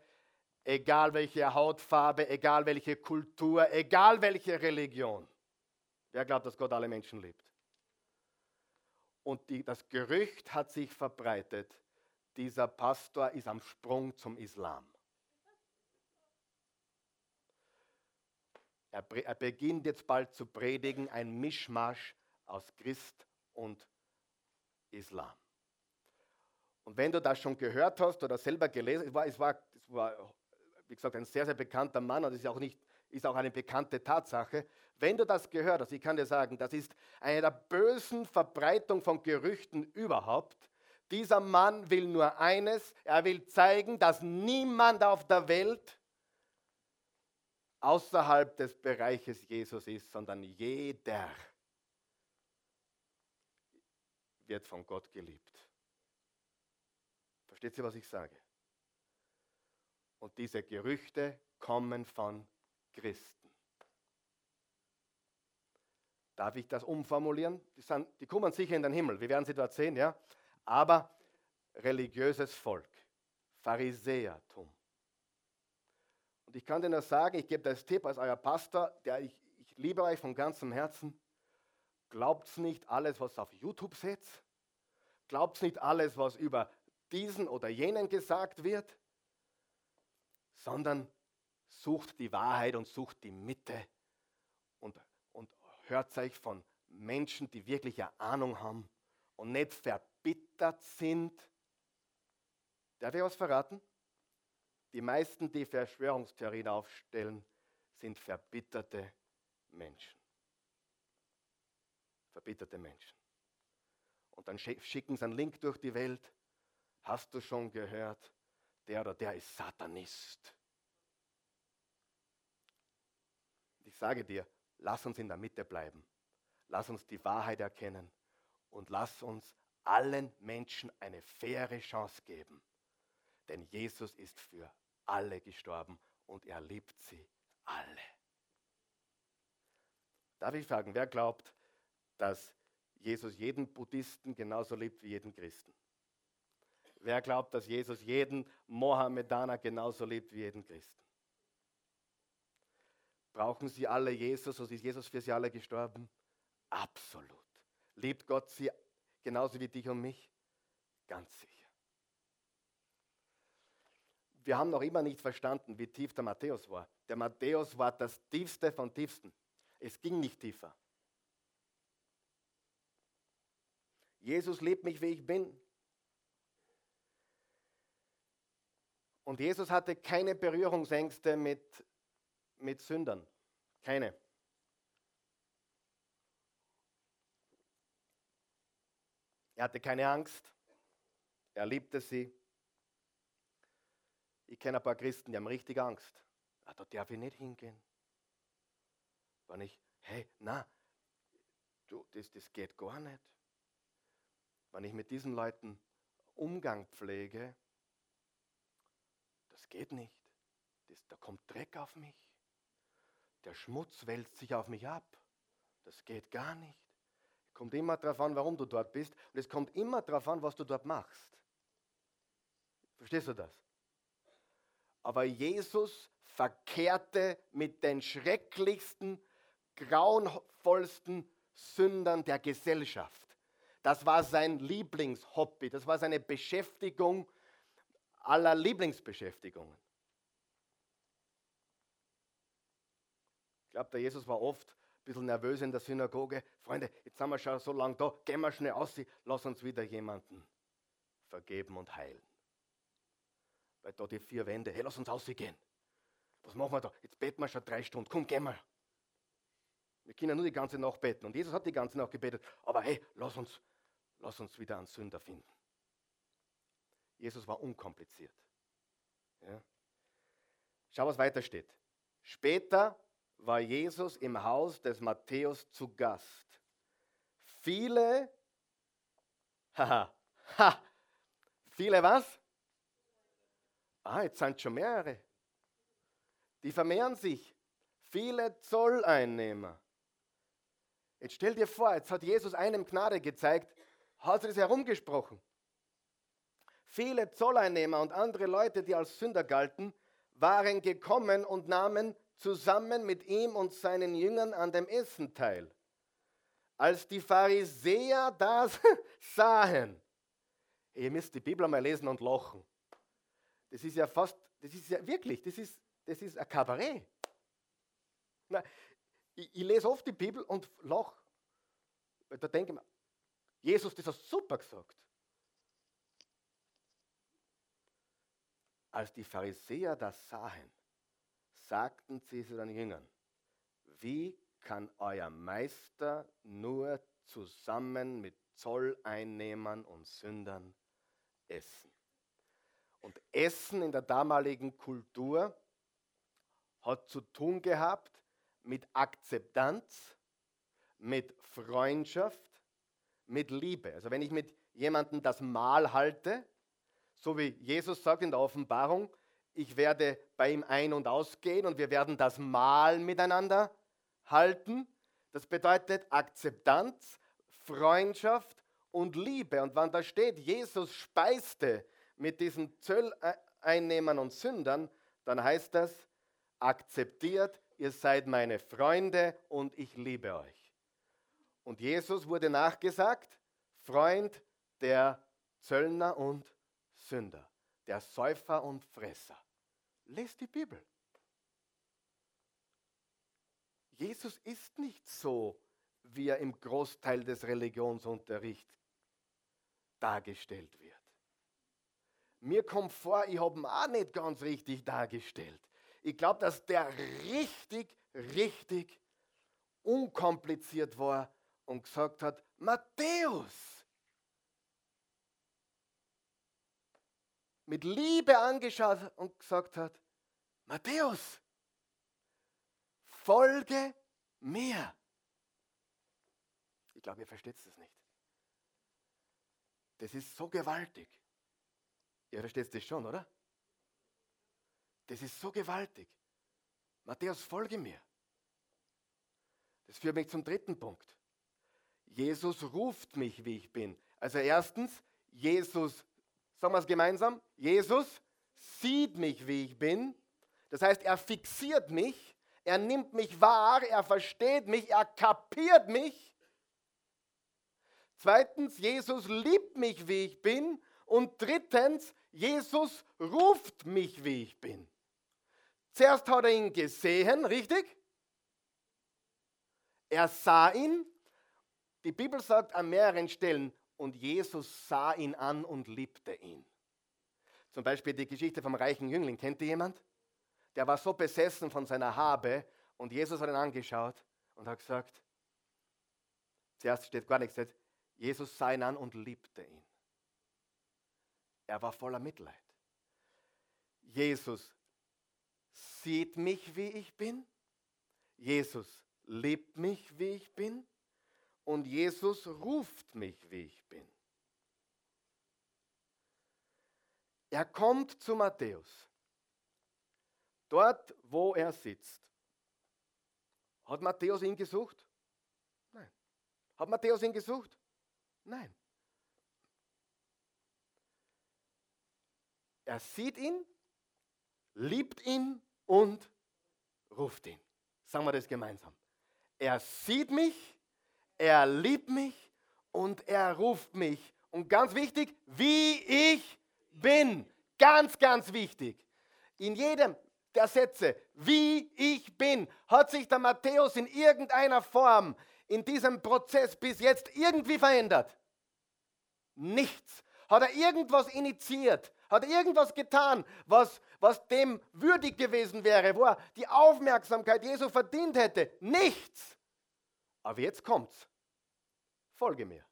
egal welche Hautfarbe, egal welche Kultur, egal welche Religion. Wer glaubt, dass Gott alle Menschen liebt? Und die, das Gerücht hat sich verbreitet, dieser Pastor ist am Sprung zum Islam. Er, er beginnt jetzt bald zu predigen, ein Mischmasch aus Christ und Islam. Und wenn du das schon gehört hast oder selber gelesen, es war, es war, es war wie gesagt, ein sehr, sehr bekannter Mann und es ist auch, nicht, ist auch eine bekannte Tatsache. Wenn du das gehört hast, ich kann dir sagen, das ist eine der bösen Verbreitung von Gerüchten überhaupt. Dieser Mann will nur eines, er will zeigen, dass niemand auf der Welt außerhalb des Bereiches Jesus ist, sondern jeder wird von Gott geliebt. Versteht ihr, was ich sage? Und diese Gerüchte kommen von Christen. Darf ich das umformulieren? Die, sind, die kommen sicher in den Himmel, wir werden sie dort sehen, ja? Aber religiöses Volk, Pharisäertum. Und ich kann dir nur sagen, ich gebe das Tipp als euer Pastor, der ich, ich liebe euch von ganzem Herzen. Glaubt nicht alles, was auf YouTube seht. Glaubt nicht alles, was über diesen oder jenen gesagt wird, sondern sucht die Wahrheit und sucht die Mitte und, hört euch von Menschen, die wirklich eine Ahnung haben und nicht verbittert sind. Darf ich was verraten? Die meisten, die Verschwörungstheorien aufstellen, sind verbitterte Menschen verbitterte Menschen. Und dann schicken sie einen Link durch die Welt. Hast du schon gehört, der oder der ist Satanist. Ich sage dir, lass uns in der Mitte bleiben. Lass uns die Wahrheit erkennen und lass uns allen Menschen eine faire Chance geben. Denn Jesus ist für alle gestorben und er liebt sie alle. Darf ich fragen, wer glaubt, dass Jesus jeden Buddhisten genauso liebt wie jeden Christen? Wer glaubt, dass Jesus jeden Mohammedaner genauso liebt wie jeden Christen? Brauchen sie alle Jesus oder ist Jesus für sie alle gestorben? Absolut. Liebt Gott sie genauso wie dich und mich? Ganz sicher. Wir haben noch immer nicht verstanden, wie tief der Matthäus war. Der Matthäus war das tiefste von tiefsten. Es ging nicht tiefer. Jesus liebt mich, wie ich bin. Und Jesus hatte keine Berührungsängste mit, mit Sündern. Keine. Er hatte keine Angst. Er liebte sie. Ich kenne ein paar Christen, die haben richtig Angst. Ah, da darf ich nicht hingehen. Wenn ich, hey, na, du, das, das geht gar nicht. wenn ich mit diesen Leuten Umgang pflege, das geht nicht. Das, da kommt Dreck auf mich. Der Schmutz wälzt sich auf mich ab. Das geht gar nicht. Es kommt immer darauf an, warum du dort bist. Und es kommt immer darauf an, was du dort machst. Verstehst du das? Aber Jesus verkehrte mit den schrecklichsten, grauenvollsten Sündern der Gesellschaft. Das war sein Lieblingshobby, das war seine Beschäftigung aller Lieblingsbeschäftigungen. Ich glaube, der Jesus war oft ein bisschen nervös in der Synagoge. Freunde, jetzt sind wir schon so lange da, gehen wir schnell aus, lass uns wieder jemanden vergeben und heilen. Weil da die vier Wände, hey, lass uns ausgehen. Was machen wir da? Jetzt beten wir schon drei Stunden. Komm, gehen wir. Wir können nur die ganze Nacht beten. Und Jesus hat die ganze Nacht gebetet. Aber hey, lass uns, lass uns wieder einen Sünder finden. Jesus war unkompliziert. Ja. Schau, was weiter steht. Später war Jesus im Haus des Matthäus zu Gast. Viele, haha, ha, viele was? Ah, jetzt sind schon mehrere. Die vermehren sich. Viele Zolleinnehmer. Jetzt stell dir vor, jetzt hat Jesus einem Gnade gezeigt, hat es herumgesprochen. Viele Zolleinnehmer und andere Leute, die als Sünder galten, waren gekommen und nahmen zusammen mit ihm und seinen Jüngern an dem Essen teil. Als die Pharisäer das sahen, ihr müsst die Bibel mal lesen und lachen. Das ist ja fast, das ist ja wirklich, das ist, das ist ein Kabarett. Na, ich, ich, lese oft die Bibel und lache. Da denke ich mir, Jesus, das hat super gesagt. Als die Pharisäer das sahen, sagten sie zu den Jüngern, wie kann euer Meister nur zusammen mit Zolleinnehmern und Sündern essen? Und Essen in der damaligen Kultur hat zu tun gehabt mit Akzeptanz, mit Freundschaft, mit Liebe. Also wenn ich mit jemandem das Mahl halte, so wie Jesus sagt in der Offenbarung, ich werde bei ihm ein- und ausgehen und wir werden das Mahl miteinander halten. Das bedeutet Akzeptanz, Freundschaft und Liebe. Und wenn da steht, Jesus speiste mit diesen Zölleinnehmern und Sündern, dann heißt das, akzeptiert, ihr seid meine Freunde und ich liebe euch. Und Jesus wurde nachgesagt, Freund der Zöllner und Sünder, der Säufer und Fresser. Lest die Bibel. Jesus ist nicht so, wie er im Großteil des Religionsunterrichts dargestellt wird. Mir kommt vor, ich habe ihn auch nicht ganz richtig dargestellt. Ich glaube, dass der richtig, richtig unkompliziert war und gesagt hat, Matthäus, mit Liebe angeschaut und gesagt hat, Matthäus, folge mir. Ich glaube, ihr versteht es nicht. Das ist so gewaltig. Ihr versteht das schon, oder? Das ist so gewaltig. Matthäus, folge mir. Das führt mich zum dritten Punkt. Jesus ruft mich, wie ich bin. Also erstens, Jesus, sagen wir es gemeinsam, Jesus sieht mich, wie ich bin. Das heißt, er fixiert mich, er nimmt mich wahr, er versteht mich, er kapiert mich. Zweitens, Jesus liebt mich, wie ich bin. Und drittens, Jesus ruft mich, wie ich bin. Zuerst hat er ihn gesehen, richtig? Er sah ihn. Die Bibel sagt an mehreren Stellen, und Jesus sah ihn an und liebte ihn. Zum Beispiel die Geschichte vom reichen Jüngling. Kennt ihr jemand? Der war so besessen von seiner Habe und Jesus hat ihn angeschaut und hat gesagt, zuerst steht gar nichts, Jesus sah ihn an und liebte ihn. Er war voller Mitleid. Jesus sieht mich, wie ich bin. Jesus liebt mich, wie ich bin. Und Jesus ruft mich, wie ich bin. Er kommt zu Matthäus. Dort, wo er sitzt. Hat Matthäus ihn gesucht? Nein. Hat Matthäus ihn gesucht? Nein. Er sieht ihn, liebt ihn und ruft ihn. Sagen wir das gemeinsam. Er sieht mich, er liebt mich und er ruft mich. Und ganz wichtig, wie ich bin. Ganz, ganz wichtig. In jedem der Sätze, wie ich bin, hat sich der Matthäus in irgendeiner Form in diesem Prozess bis jetzt irgendwie verändert. Nichts. Hat er irgendwas initiiert? Hat er irgendwas getan, was, was dem würdig gewesen wäre, wo er die Aufmerksamkeit Jesu verdient hätte? Nichts. Aber jetzt kommt's. Folge mir.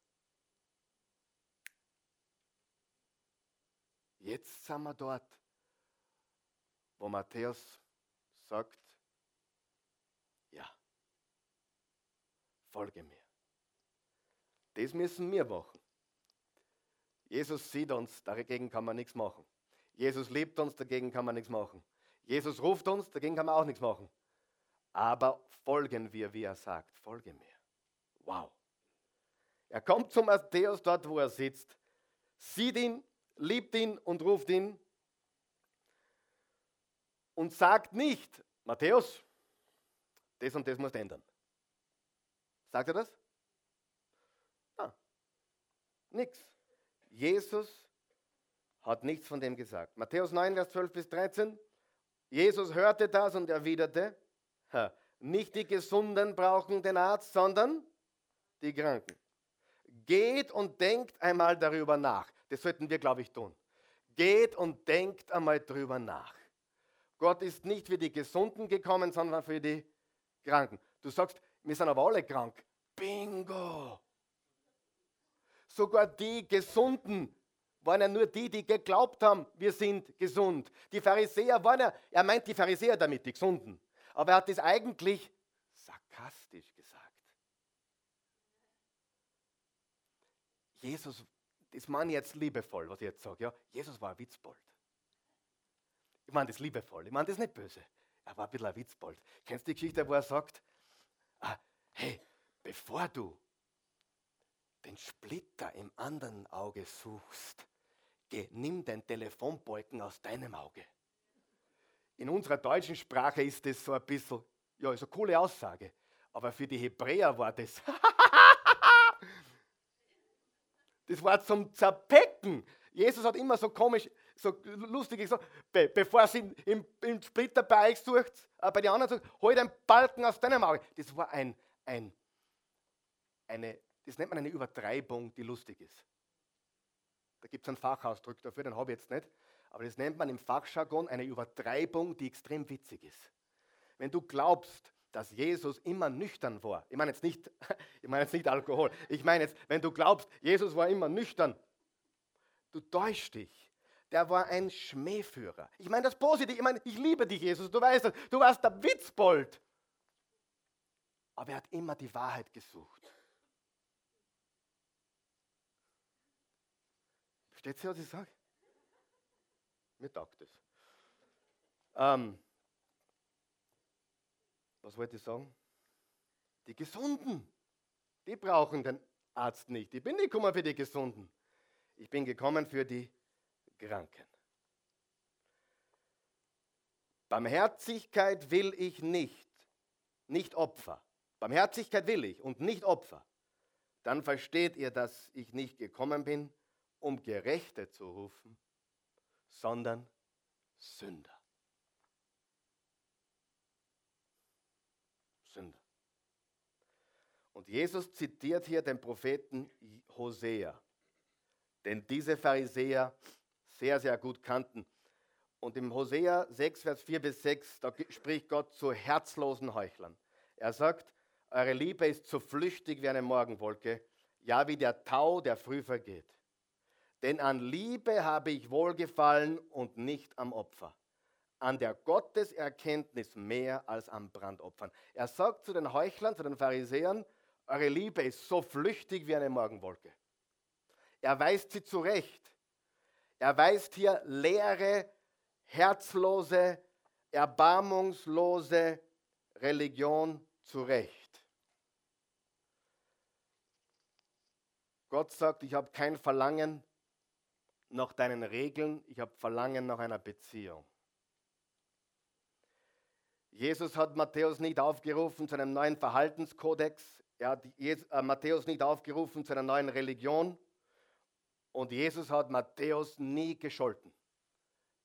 Jetzt sind wir dort, wo Matthäus sagt, ja, folge mir. Das müssen wir machen. Jesus sieht uns, dagegen kann man nichts machen. Jesus liebt uns, dagegen kann man nichts machen. Jesus ruft uns, dagegen kann man auch nichts machen. Aber folgen wir, wie er sagt, folge mir. Wow. Er kommt zu Matthäus dort, wo er sitzt, sieht ihn, liebt ihn und ruft ihn und sagt nicht, Matthäus, das und das musst ändern. Sagt er das? Ah, nix. Jesus hat nichts von dem gesagt. Matthäus 9, Vers 12 bis 13. Jesus hörte das und erwiderte, nicht die Gesunden brauchen den Arzt, sondern die Kranken. Geht und denkt einmal darüber nach. Das sollten wir, glaube ich, tun. Geht und denkt einmal darüber nach. Gott ist nicht für die Gesunden gekommen, sondern für die Kranken. Du sagst, wir sind aber alle krank. Bingo! Sogar die Gesunden waren ja nur die, die geglaubt haben, wir sind gesund. Die Pharisäer waren ja, er meint die Pharisäer damit, die Gesunden. Aber er hat das eigentlich sarkastisch gesagt. Jesus, das meine ich jetzt liebevoll, was ich jetzt sage. Ja? Jesus war ein Witzbold. Ich meine das liebevoll, ich meine das nicht böse. Er war ein bisschen ein Witzbold. Kennst du die Geschichte, wo er sagt, ah, hey, bevor du den Splitter im anderen Auge suchst, geh, nimm den Telefonbalken aus deinem Auge. In unserer deutschen Sprache ist das so ein bisschen, ja, ist eine coole Aussage. Aber für die Hebräer war das, das war zum Zerpecken. Jesus hat immer so komisch, so lustig gesagt, be bevor sie im, im Splitter bei euch sucht, äh, bei den anderen sucht, hol den Balken aus deinem Auge. Das war ein, ein, eine, das nennt man eine Übertreibung, die lustig ist. Da gibt es einen Fachausdruck dafür, den habe ich jetzt nicht. Aber das nennt man im Fachjargon eine Übertreibung, die extrem witzig ist. Wenn du glaubst, dass Jesus immer nüchtern war. Ich meine jetzt nicht, ich meine jetzt nicht Alkohol. Ich meine jetzt, wenn du glaubst, Jesus war immer nüchtern, du täuschst dich. Der war ein Schmähführer. Ich meine das positiv. Ich meine, ich liebe dich, Jesus. Du weißt das. Du warst der Witzbold. Aber er hat immer die Wahrheit gesucht. Versteht ihr, was ich sage? Mir taugt es. Ähm, was wollte ich sagen? Die Gesunden, die brauchen den Arzt nicht. Ich bin nicht gekommen für die Gesunden. Ich bin gekommen für die Kranken. Barmherzigkeit will ich nicht, nicht Opfer. Barmherzigkeit will ich und nicht Opfer. Dann versteht ihr, dass ich nicht gekommen bin, um Gerechte zu rufen, sondern Sünder. Sünder. Und Jesus zitiert hier den Propheten Hosea, den diese Pharisäer sehr, sehr gut kannten. Und im Hosea 6, Vers 4 bis 6, da spricht Gott zu herzlosen Heuchlern. Er sagt, eure Liebe ist so flüchtig wie eine Morgenwolke, ja wie der Tau, der früh vergeht. Denn an Liebe habe ich wohlgefallen und nicht am Opfer an der Gotteserkenntnis mehr als an Brandopfern. Er sagt zu den Heuchlern, zu den Pharisäern, eure Liebe ist so flüchtig wie eine Morgenwolke. Er weist sie zurecht. Er weist hier leere, herzlose, erbarmungslose Religion zurecht. Gott sagt, ich habe kein Verlangen nach deinen Regeln, ich habe Verlangen nach einer Beziehung. Jesus hat Matthäus nicht aufgerufen zu einem neuen Verhaltenskodex, er hat äh, Matthäus nicht aufgerufen zu einer neuen Religion und Jesus hat Matthäus nie gescholten.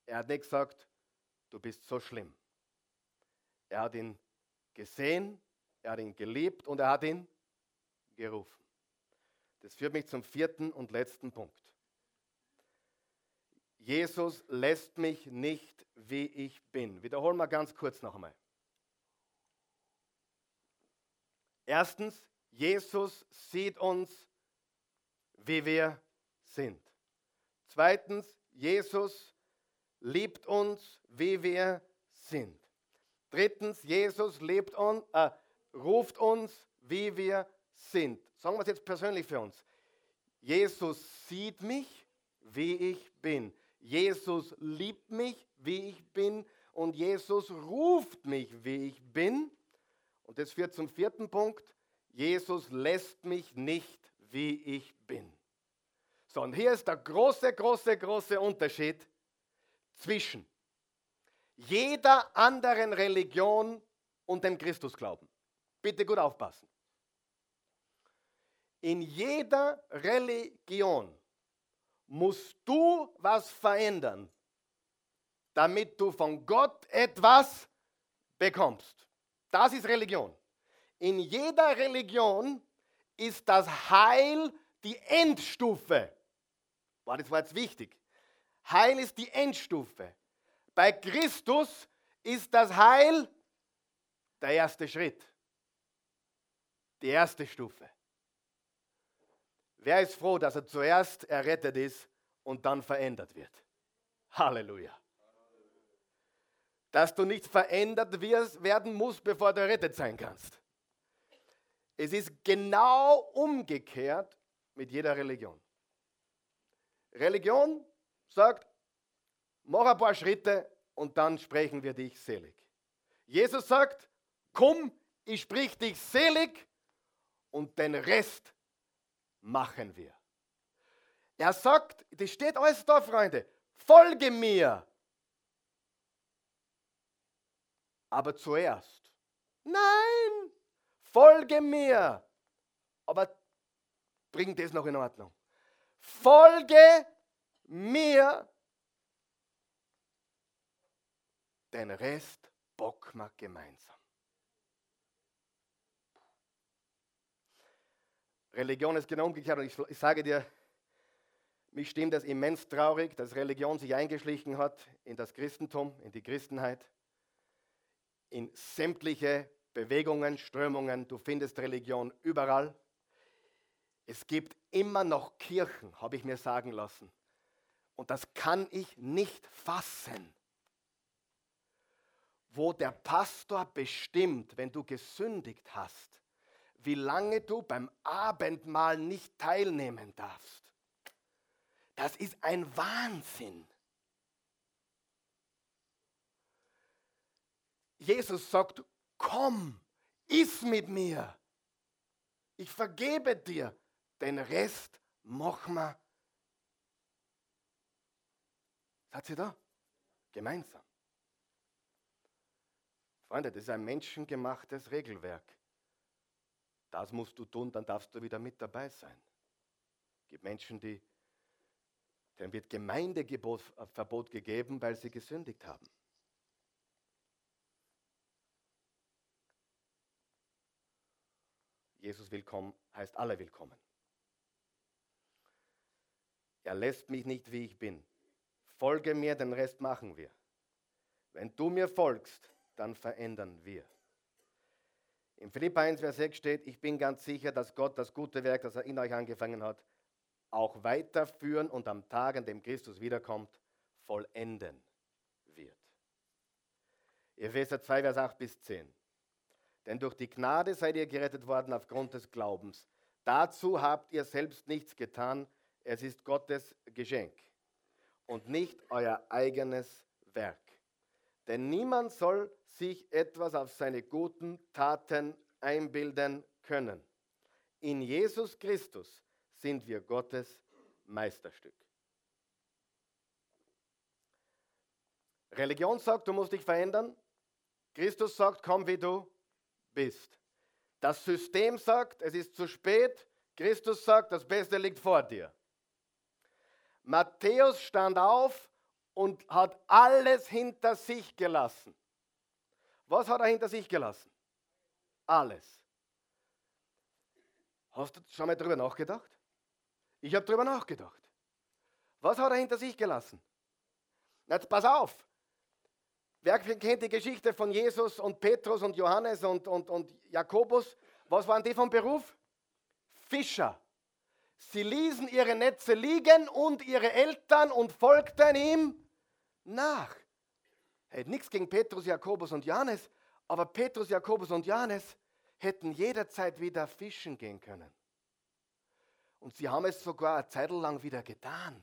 Er hat nicht gesagt, du bist so schlimm. Er hat ihn gesehen, er hat ihn geliebt und er hat ihn gerufen. Das führt mich zum vierten und letzten Punkt. Jesus lässt mich nicht, wie ich bin. Wiederholen wir ganz kurz noch einmal. Erstens, Jesus sieht uns, wie wir sind. Zweitens, Jesus liebt uns, wie wir sind. Drittens, Jesus lebt un, äh, ruft uns, wie wir sind. Sagen wir es jetzt persönlich für uns. Jesus sieht mich, wie ich bin. Jesus liebt mich, wie ich bin. Und Jesus ruft mich, wie ich bin. Und das führt zum vierten Punkt. Jesus lässt mich nicht, wie ich bin. So, und hier ist der große, große, große Unterschied zwischen jeder anderen Religion und dem Christusglauben. Bitte gut aufpassen. In jeder Religion musst du was verändern, damit du von Gott etwas bekommst. Das ist Religion. In jeder Religion ist das Heil die Endstufe. War das war jetzt wichtig. Heil ist die Endstufe. Bei Christus ist das Heil der erste Schritt. Die erste Stufe. Wer ist froh, dass er zuerst errettet ist und dann verändert wird? Halleluja. Dass du nicht verändert wirst, werden musst, bevor du errettet sein kannst. Es ist genau umgekehrt mit jeder Religion. Religion sagt, mach ein paar Schritte und dann sprechen wir dich selig. Jesus sagt, komm, ich sprich dich selig und den Rest machen wir. Er sagt, das steht alles da, Freunde, folge mir. Aber zuerst, nein, folge mir. Aber bring das noch in Ordnung. Folge mir. Den Rest bocken wir gemeinsam. Religion ist genau umgekehrt und ich, ich sage dir, mich stimmt das immens traurig, dass Religion sich eingeschlichen hat in das Christentum, in die Christenheit, in sämtliche Bewegungen, Strömungen. Du findest Religion überall. Es gibt immer noch Kirchen, habe ich mir sagen lassen. Und das kann ich nicht fassen. Wo der Pastor bestimmt, wenn du gesündigt hast, wie lange du beim Abendmahl nicht teilnehmen darfst. Das ist ein Wahnsinn. Jesus sagt, komm, iss mit mir. Ich vergebe dir. Den Rest machen wir. Seid ihr da? Gemeinsam. Freunde, das ist ein menschengemachtes Regelwerk. Das musst du tun, dann darfst du wieder mit dabei sein. Es gibt Menschen, die, denen wird Gemeindeverbot gegeben, weil sie gesündigt haben. Jesus willkommen heißt alle willkommen. Er lässt mich nicht, wie ich bin. Folge mir, den Rest machen wir. Wenn du mir folgst, dann verändern wir. Im Philipp 1, Vers 6 steht, ich bin ganz sicher, dass Gott das gute Werk, das er in euch angefangen hat, auch weiterführen und am Tag, an dem Christus wiederkommt, vollenden wird. Epheser 2, Vers 8 bis 10. Denn durch die Gnade seid ihr gerettet worden aufgrund des Glaubens. Dazu habt ihr selbst nichts getan, es ist Gottes Geschenk. und nicht euer eigenes Werk. Denn niemand soll sich etwas auf seine guten Taten einbilden können. In Jesus Christus sind wir Gottes Meisterstück. Religion sagt, du musst dich verändern. Christus sagt, komm wie du bist. Das System sagt, es ist zu spät. Christus sagt, das Beste liegt vor dir. Matthäus stand auf und hat alles hinter sich gelassen. Was hat er hinter sich gelassen? Alles. Hast du schon mal darüber nachgedacht? Ich habe darüber nachgedacht. Was hat er hinter sich gelassen? Jetzt pass auf. Wer kennt die Geschichte von Jesus und Petrus und Johannes und, und, und Jakobus? Was waren die vom Beruf? Fischer. Sie ließen ihre Netze liegen und ihre Eltern und folgten ihm nach. Hat nichts gegen Petrus, Jakobus und Johannes, aber Petrus, Jakobus und Johannes hätten jederzeit wieder fischen gehen können. Und sie haben es sogar eine Zeit lang wieder getan.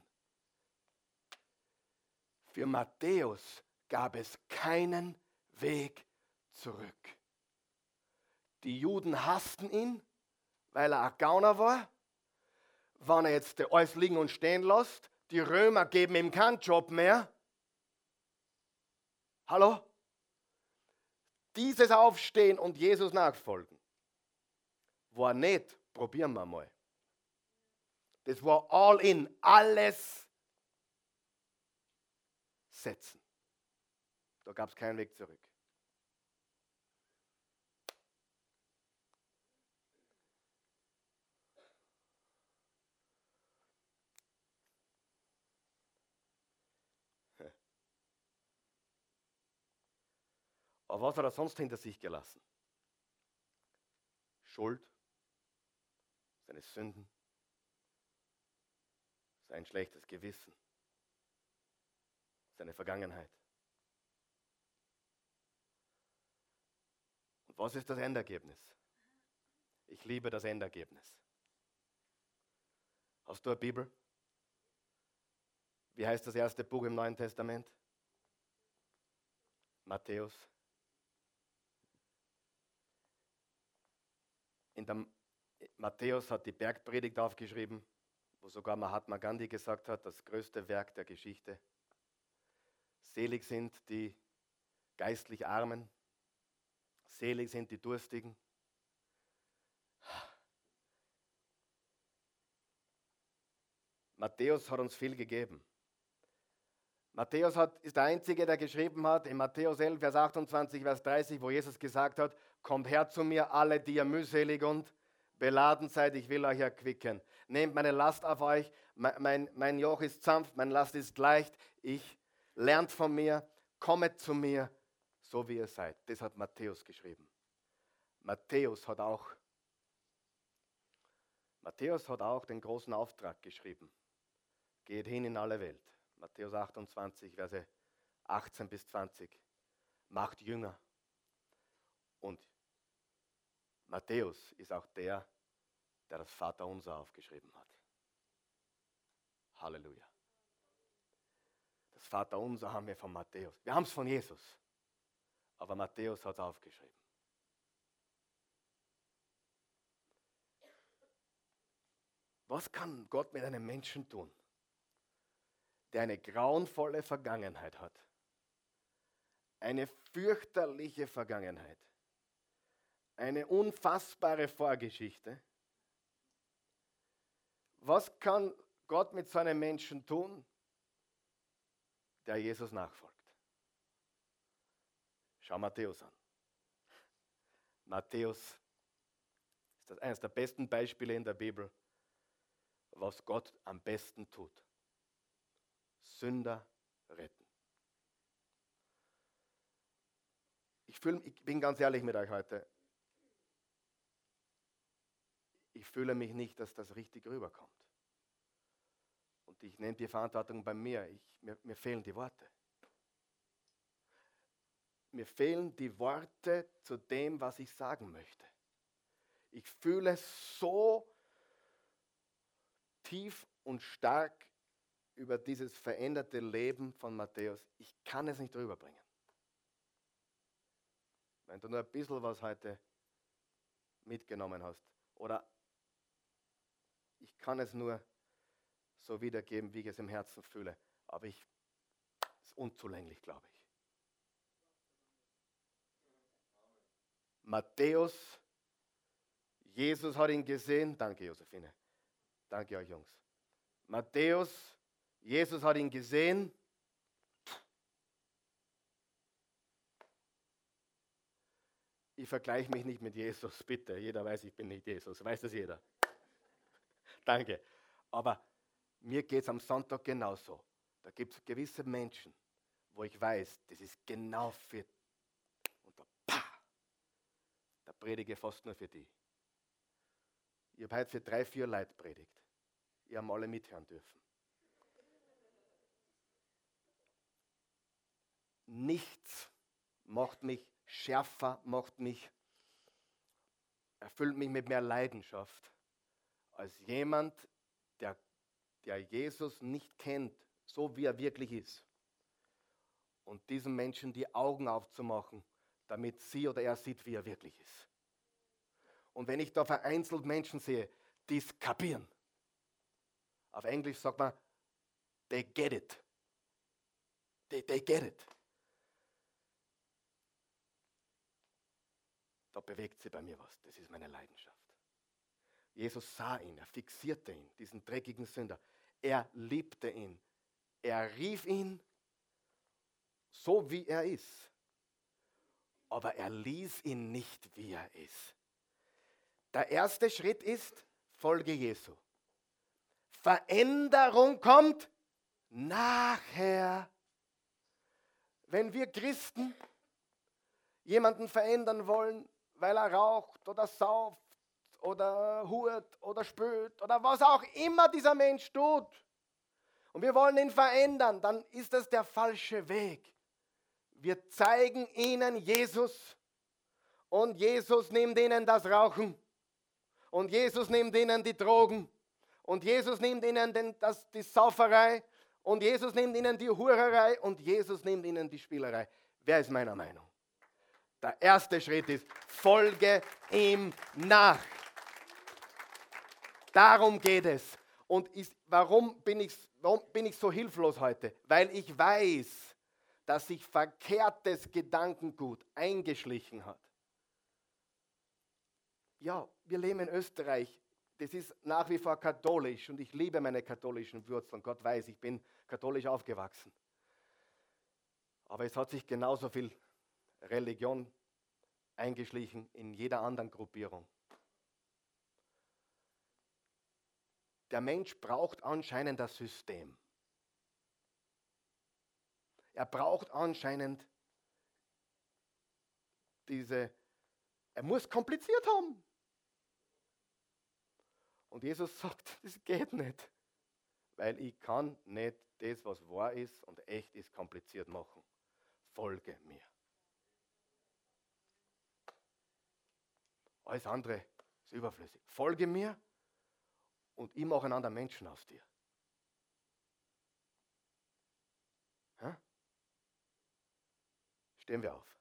Für Matthäus gab es keinen Weg zurück. Die Juden hassten ihn, weil er ein Gauner war. Wenn er jetzt alles liegen und stehen lässt, die Römer geben ihm keinen Job mehr. Hallo? Dieses Aufstehen und Jesus nachfolgen war nicht, probieren wir mal. Das war all in, alles setzen. Da gab es keinen Weg zurück. Aber was hat er sonst hinter sich gelassen? Schuld, seine Sünden, sein schlechtes Gewissen, seine Vergangenheit. Was ist das Endergebnis? Ich liebe das Endergebnis. Hast du eine Bibel? Wie heißt das erste Buch im Neuen Testament? Matthäus. In der Matthäus hat die Bergpredigt aufgeschrieben, wo sogar Mahatma Gandhi gesagt hat, das größte Werk der Geschichte. Selig sind die geistlich Armen, Selig sind die Durstigen. Matthäus hat uns viel gegeben. Matthäus hat, ist der Einzige, der geschrieben hat, in Matthäus 11, Vers 28, Vers 30, wo Jesus gesagt hat, kommt her zu mir, alle, die ihr mühselig und beladen seid, ich will euch erquicken. Nehmt meine Last auf euch, mein, mein, mein Joch ist sanft, meine Last ist leicht, ich lernt von mir, kommet zu mir, so wie ihr seid. Das hat Matthäus geschrieben. Matthäus hat auch Matthäus hat auch den großen Auftrag geschrieben. Geht hin in alle Welt. Matthäus 28, Verse 18 bis 20. Macht Jünger. Und Matthäus ist auch der, der das Vaterunser aufgeschrieben hat. Halleluja. Das Vaterunser haben wir von Matthäus. Wir haben es von Jesus. Aber Matthäus hat es aufgeschrieben. Was kann Gott mit einem Menschen tun, der eine grauenvolle Vergangenheit hat? Eine fürchterliche Vergangenheit. Eine unfassbare Vorgeschichte. Was kann Gott mit so einem Menschen tun, der Jesus nachfolgt? Schau Matthäus an. Matthäus ist das eines der besten Beispiele in der Bibel, was Gott am besten tut. Sünder retten. Ich, fühl, ich bin ganz ehrlich mit euch heute. Ich fühle mich nicht, dass das richtig rüberkommt. Und ich nehme die Verantwortung bei mir. Ich, mir, mir fehlen die Worte mir fehlen die Worte zu dem, was ich sagen möchte. Ich fühle so tief und stark über dieses veränderte Leben von Matthäus, ich kann es nicht rüberbringen. Wenn du nur ein bisschen was heute mitgenommen hast oder ich kann es nur so wiedergeben, wie ich es im Herzen fühle, aber ich ist unzulänglich, glaube ich. Matthäus, Jesus hat ihn gesehen. Danke, Josephine. Danke euch, Jungs. Matthäus, Jesus hat ihn gesehen. Ich vergleiche mich nicht mit Jesus, bitte. Jeder weiß, ich bin nicht Jesus. Weiß das jeder? Danke. Aber mir geht es am Sonntag genauso. Da gibt es gewisse Menschen, wo ich weiß, das ist genau für. Und da, pah, da predige fast nur für die. Ich habe heute für drei, vier Leute predigt. Ihr haben alle mithören dürfen. Nichts macht mich schärfer, macht mich, erfüllt mich mit mehr Leidenschaft, als jemand, der, der Jesus nicht kennt, so wie er wirklich ist. Und diesem Menschen die Augen aufzumachen, damit sie oder er sieht, wie er wirklich ist. Und wenn ich da vereinzelt Menschen sehe, die es kapieren, auf Englisch sagt man, they get it. They, they get it. Da bewegt sich bei mir was. Das ist meine Leidenschaft. Jesus sah ihn, er fixierte ihn, diesen dreckigen Sünder. Er liebte ihn. Er rief ihn so, wie er ist. Aber er ließ ihn nicht, wie er ist. Der erste Schritt ist, folge Jesu. Veränderung kommt nachher. Wenn wir Christen jemanden verändern wollen, weil er raucht oder sauft oder hurt oder spült oder was auch immer dieser Mensch tut, und wir wollen ihn verändern, dann ist das der falsche Weg. Wir zeigen ihnen Jesus und Jesus nimmt ihnen das Rauchen und Jesus nimmt ihnen die Drogen. Und Jesus nimmt ihnen den, das, die Sauferei. Und Jesus nimmt ihnen die Hurerei. Und Jesus nimmt ihnen die Spielerei. Wer ist meiner Meinung? Der erste Schritt ist, folge ihm nach. Darum geht es. Und ist, warum, bin ich, warum bin ich so hilflos heute? Weil ich weiß, dass sich verkehrtes Gedankengut eingeschlichen hat ja, wir leben in Österreich. Das ist nach wie vor katholisch und ich liebe meine katholischen Wurzeln. Gott weiß, ich bin katholisch aufgewachsen. Aber es hat sich genauso viel Religion eingeschlichen in jeder anderen Gruppierung. Der Mensch braucht anscheinend das System. Er braucht anscheinend diese, er muss kompliziert haben. Und Jesus sagt, das geht nicht, weil ich kann nicht das, was wahr ist und echt ist, kompliziert machen. Folge mir. Alles andere ist überflüssig. Folge mir und ich mache einen anderen Menschen aus dir. Stehen wir auf.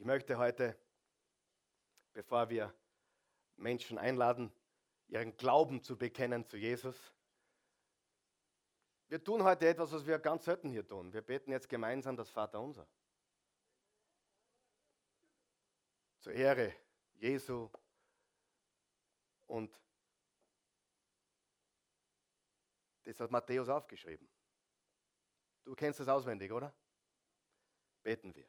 Ich möchte heute, bevor wir Menschen einladen, ihren Glauben zu bekennen zu Jesus, wir tun heute etwas, was wir ganz selten hier tun. Wir beten jetzt gemeinsam das Vaterunser. Zur Ehre Jesu und das hat Matthäus aufgeschrieben. Du kennst es auswendig, oder? Beten wir.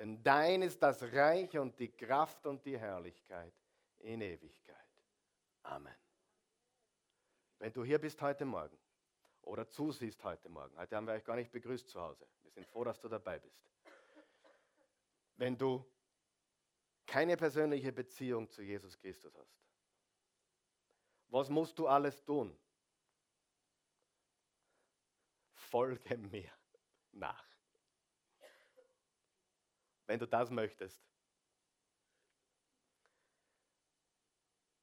Denn dein ist das Reich und die Kraft und die Herrlichkeit in Ewigkeit. Amen. Wenn du hier bist heute Morgen oder zusiehst heute Morgen, heute haben wir euch gar nicht begrüßt zu Hause. Wir sind froh, dass du dabei bist. Wenn du keine persönliche Beziehung zu Jesus Christus hast, was musst du alles tun? Folge mir nach. Wenn du das möchtest,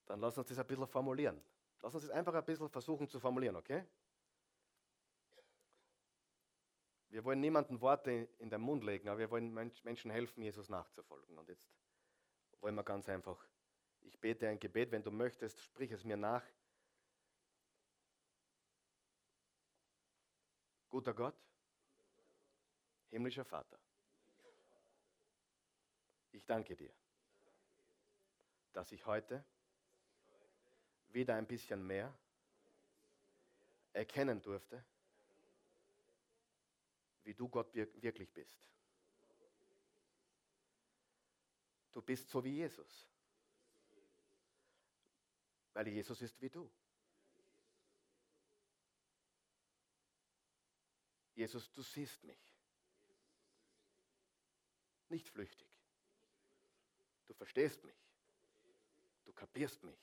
dann lass uns das ein bisschen formulieren. Lass uns das einfach ein bisschen versuchen zu formulieren, okay? Wir wollen niemanden Worte in den Mund legen, aber wir wollen Menschen helfen, Jesus nachzufolgen. Und jetzt wollen wir ganz einfach, ich bete ein Gebet, wenn du möchtest, sprich es mir nach. Guter Gott, himmlischer Vater, ich danke dir, dass ich heute wieder ein bisschen mehr erkennen durfte, wie du Gott wirklich bist. Du bist so wie Jesus, weil Jesus ist wie du. Jesus, du siehst mich. Nicht flüchtig. Du verstehst mich. Du kapierst mich.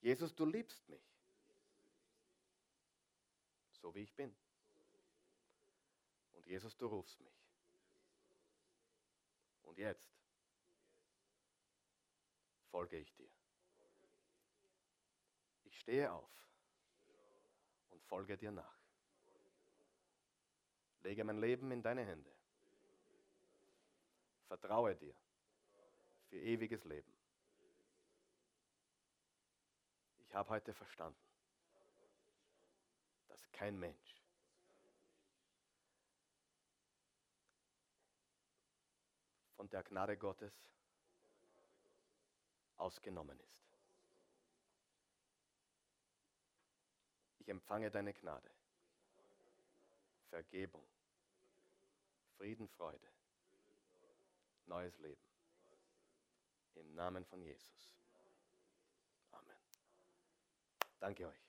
Jesus, du liebst mich. So wie ich bin. Und Jesus, du rufst mich. Und jetzt folge ich dir. Ich stehe auf und folge dir nach. Lege mein Leben in deine Hände. Vertraue dir für ewiges Leben. Ich habe heute verstanden, dass kein Mensch von der Gnade Gottes ausgenommen ist. Ich empfange deine Gnade, Vergebung, Frieden, Freude, neues Leben. Im Namen von Jesus. Danke euch.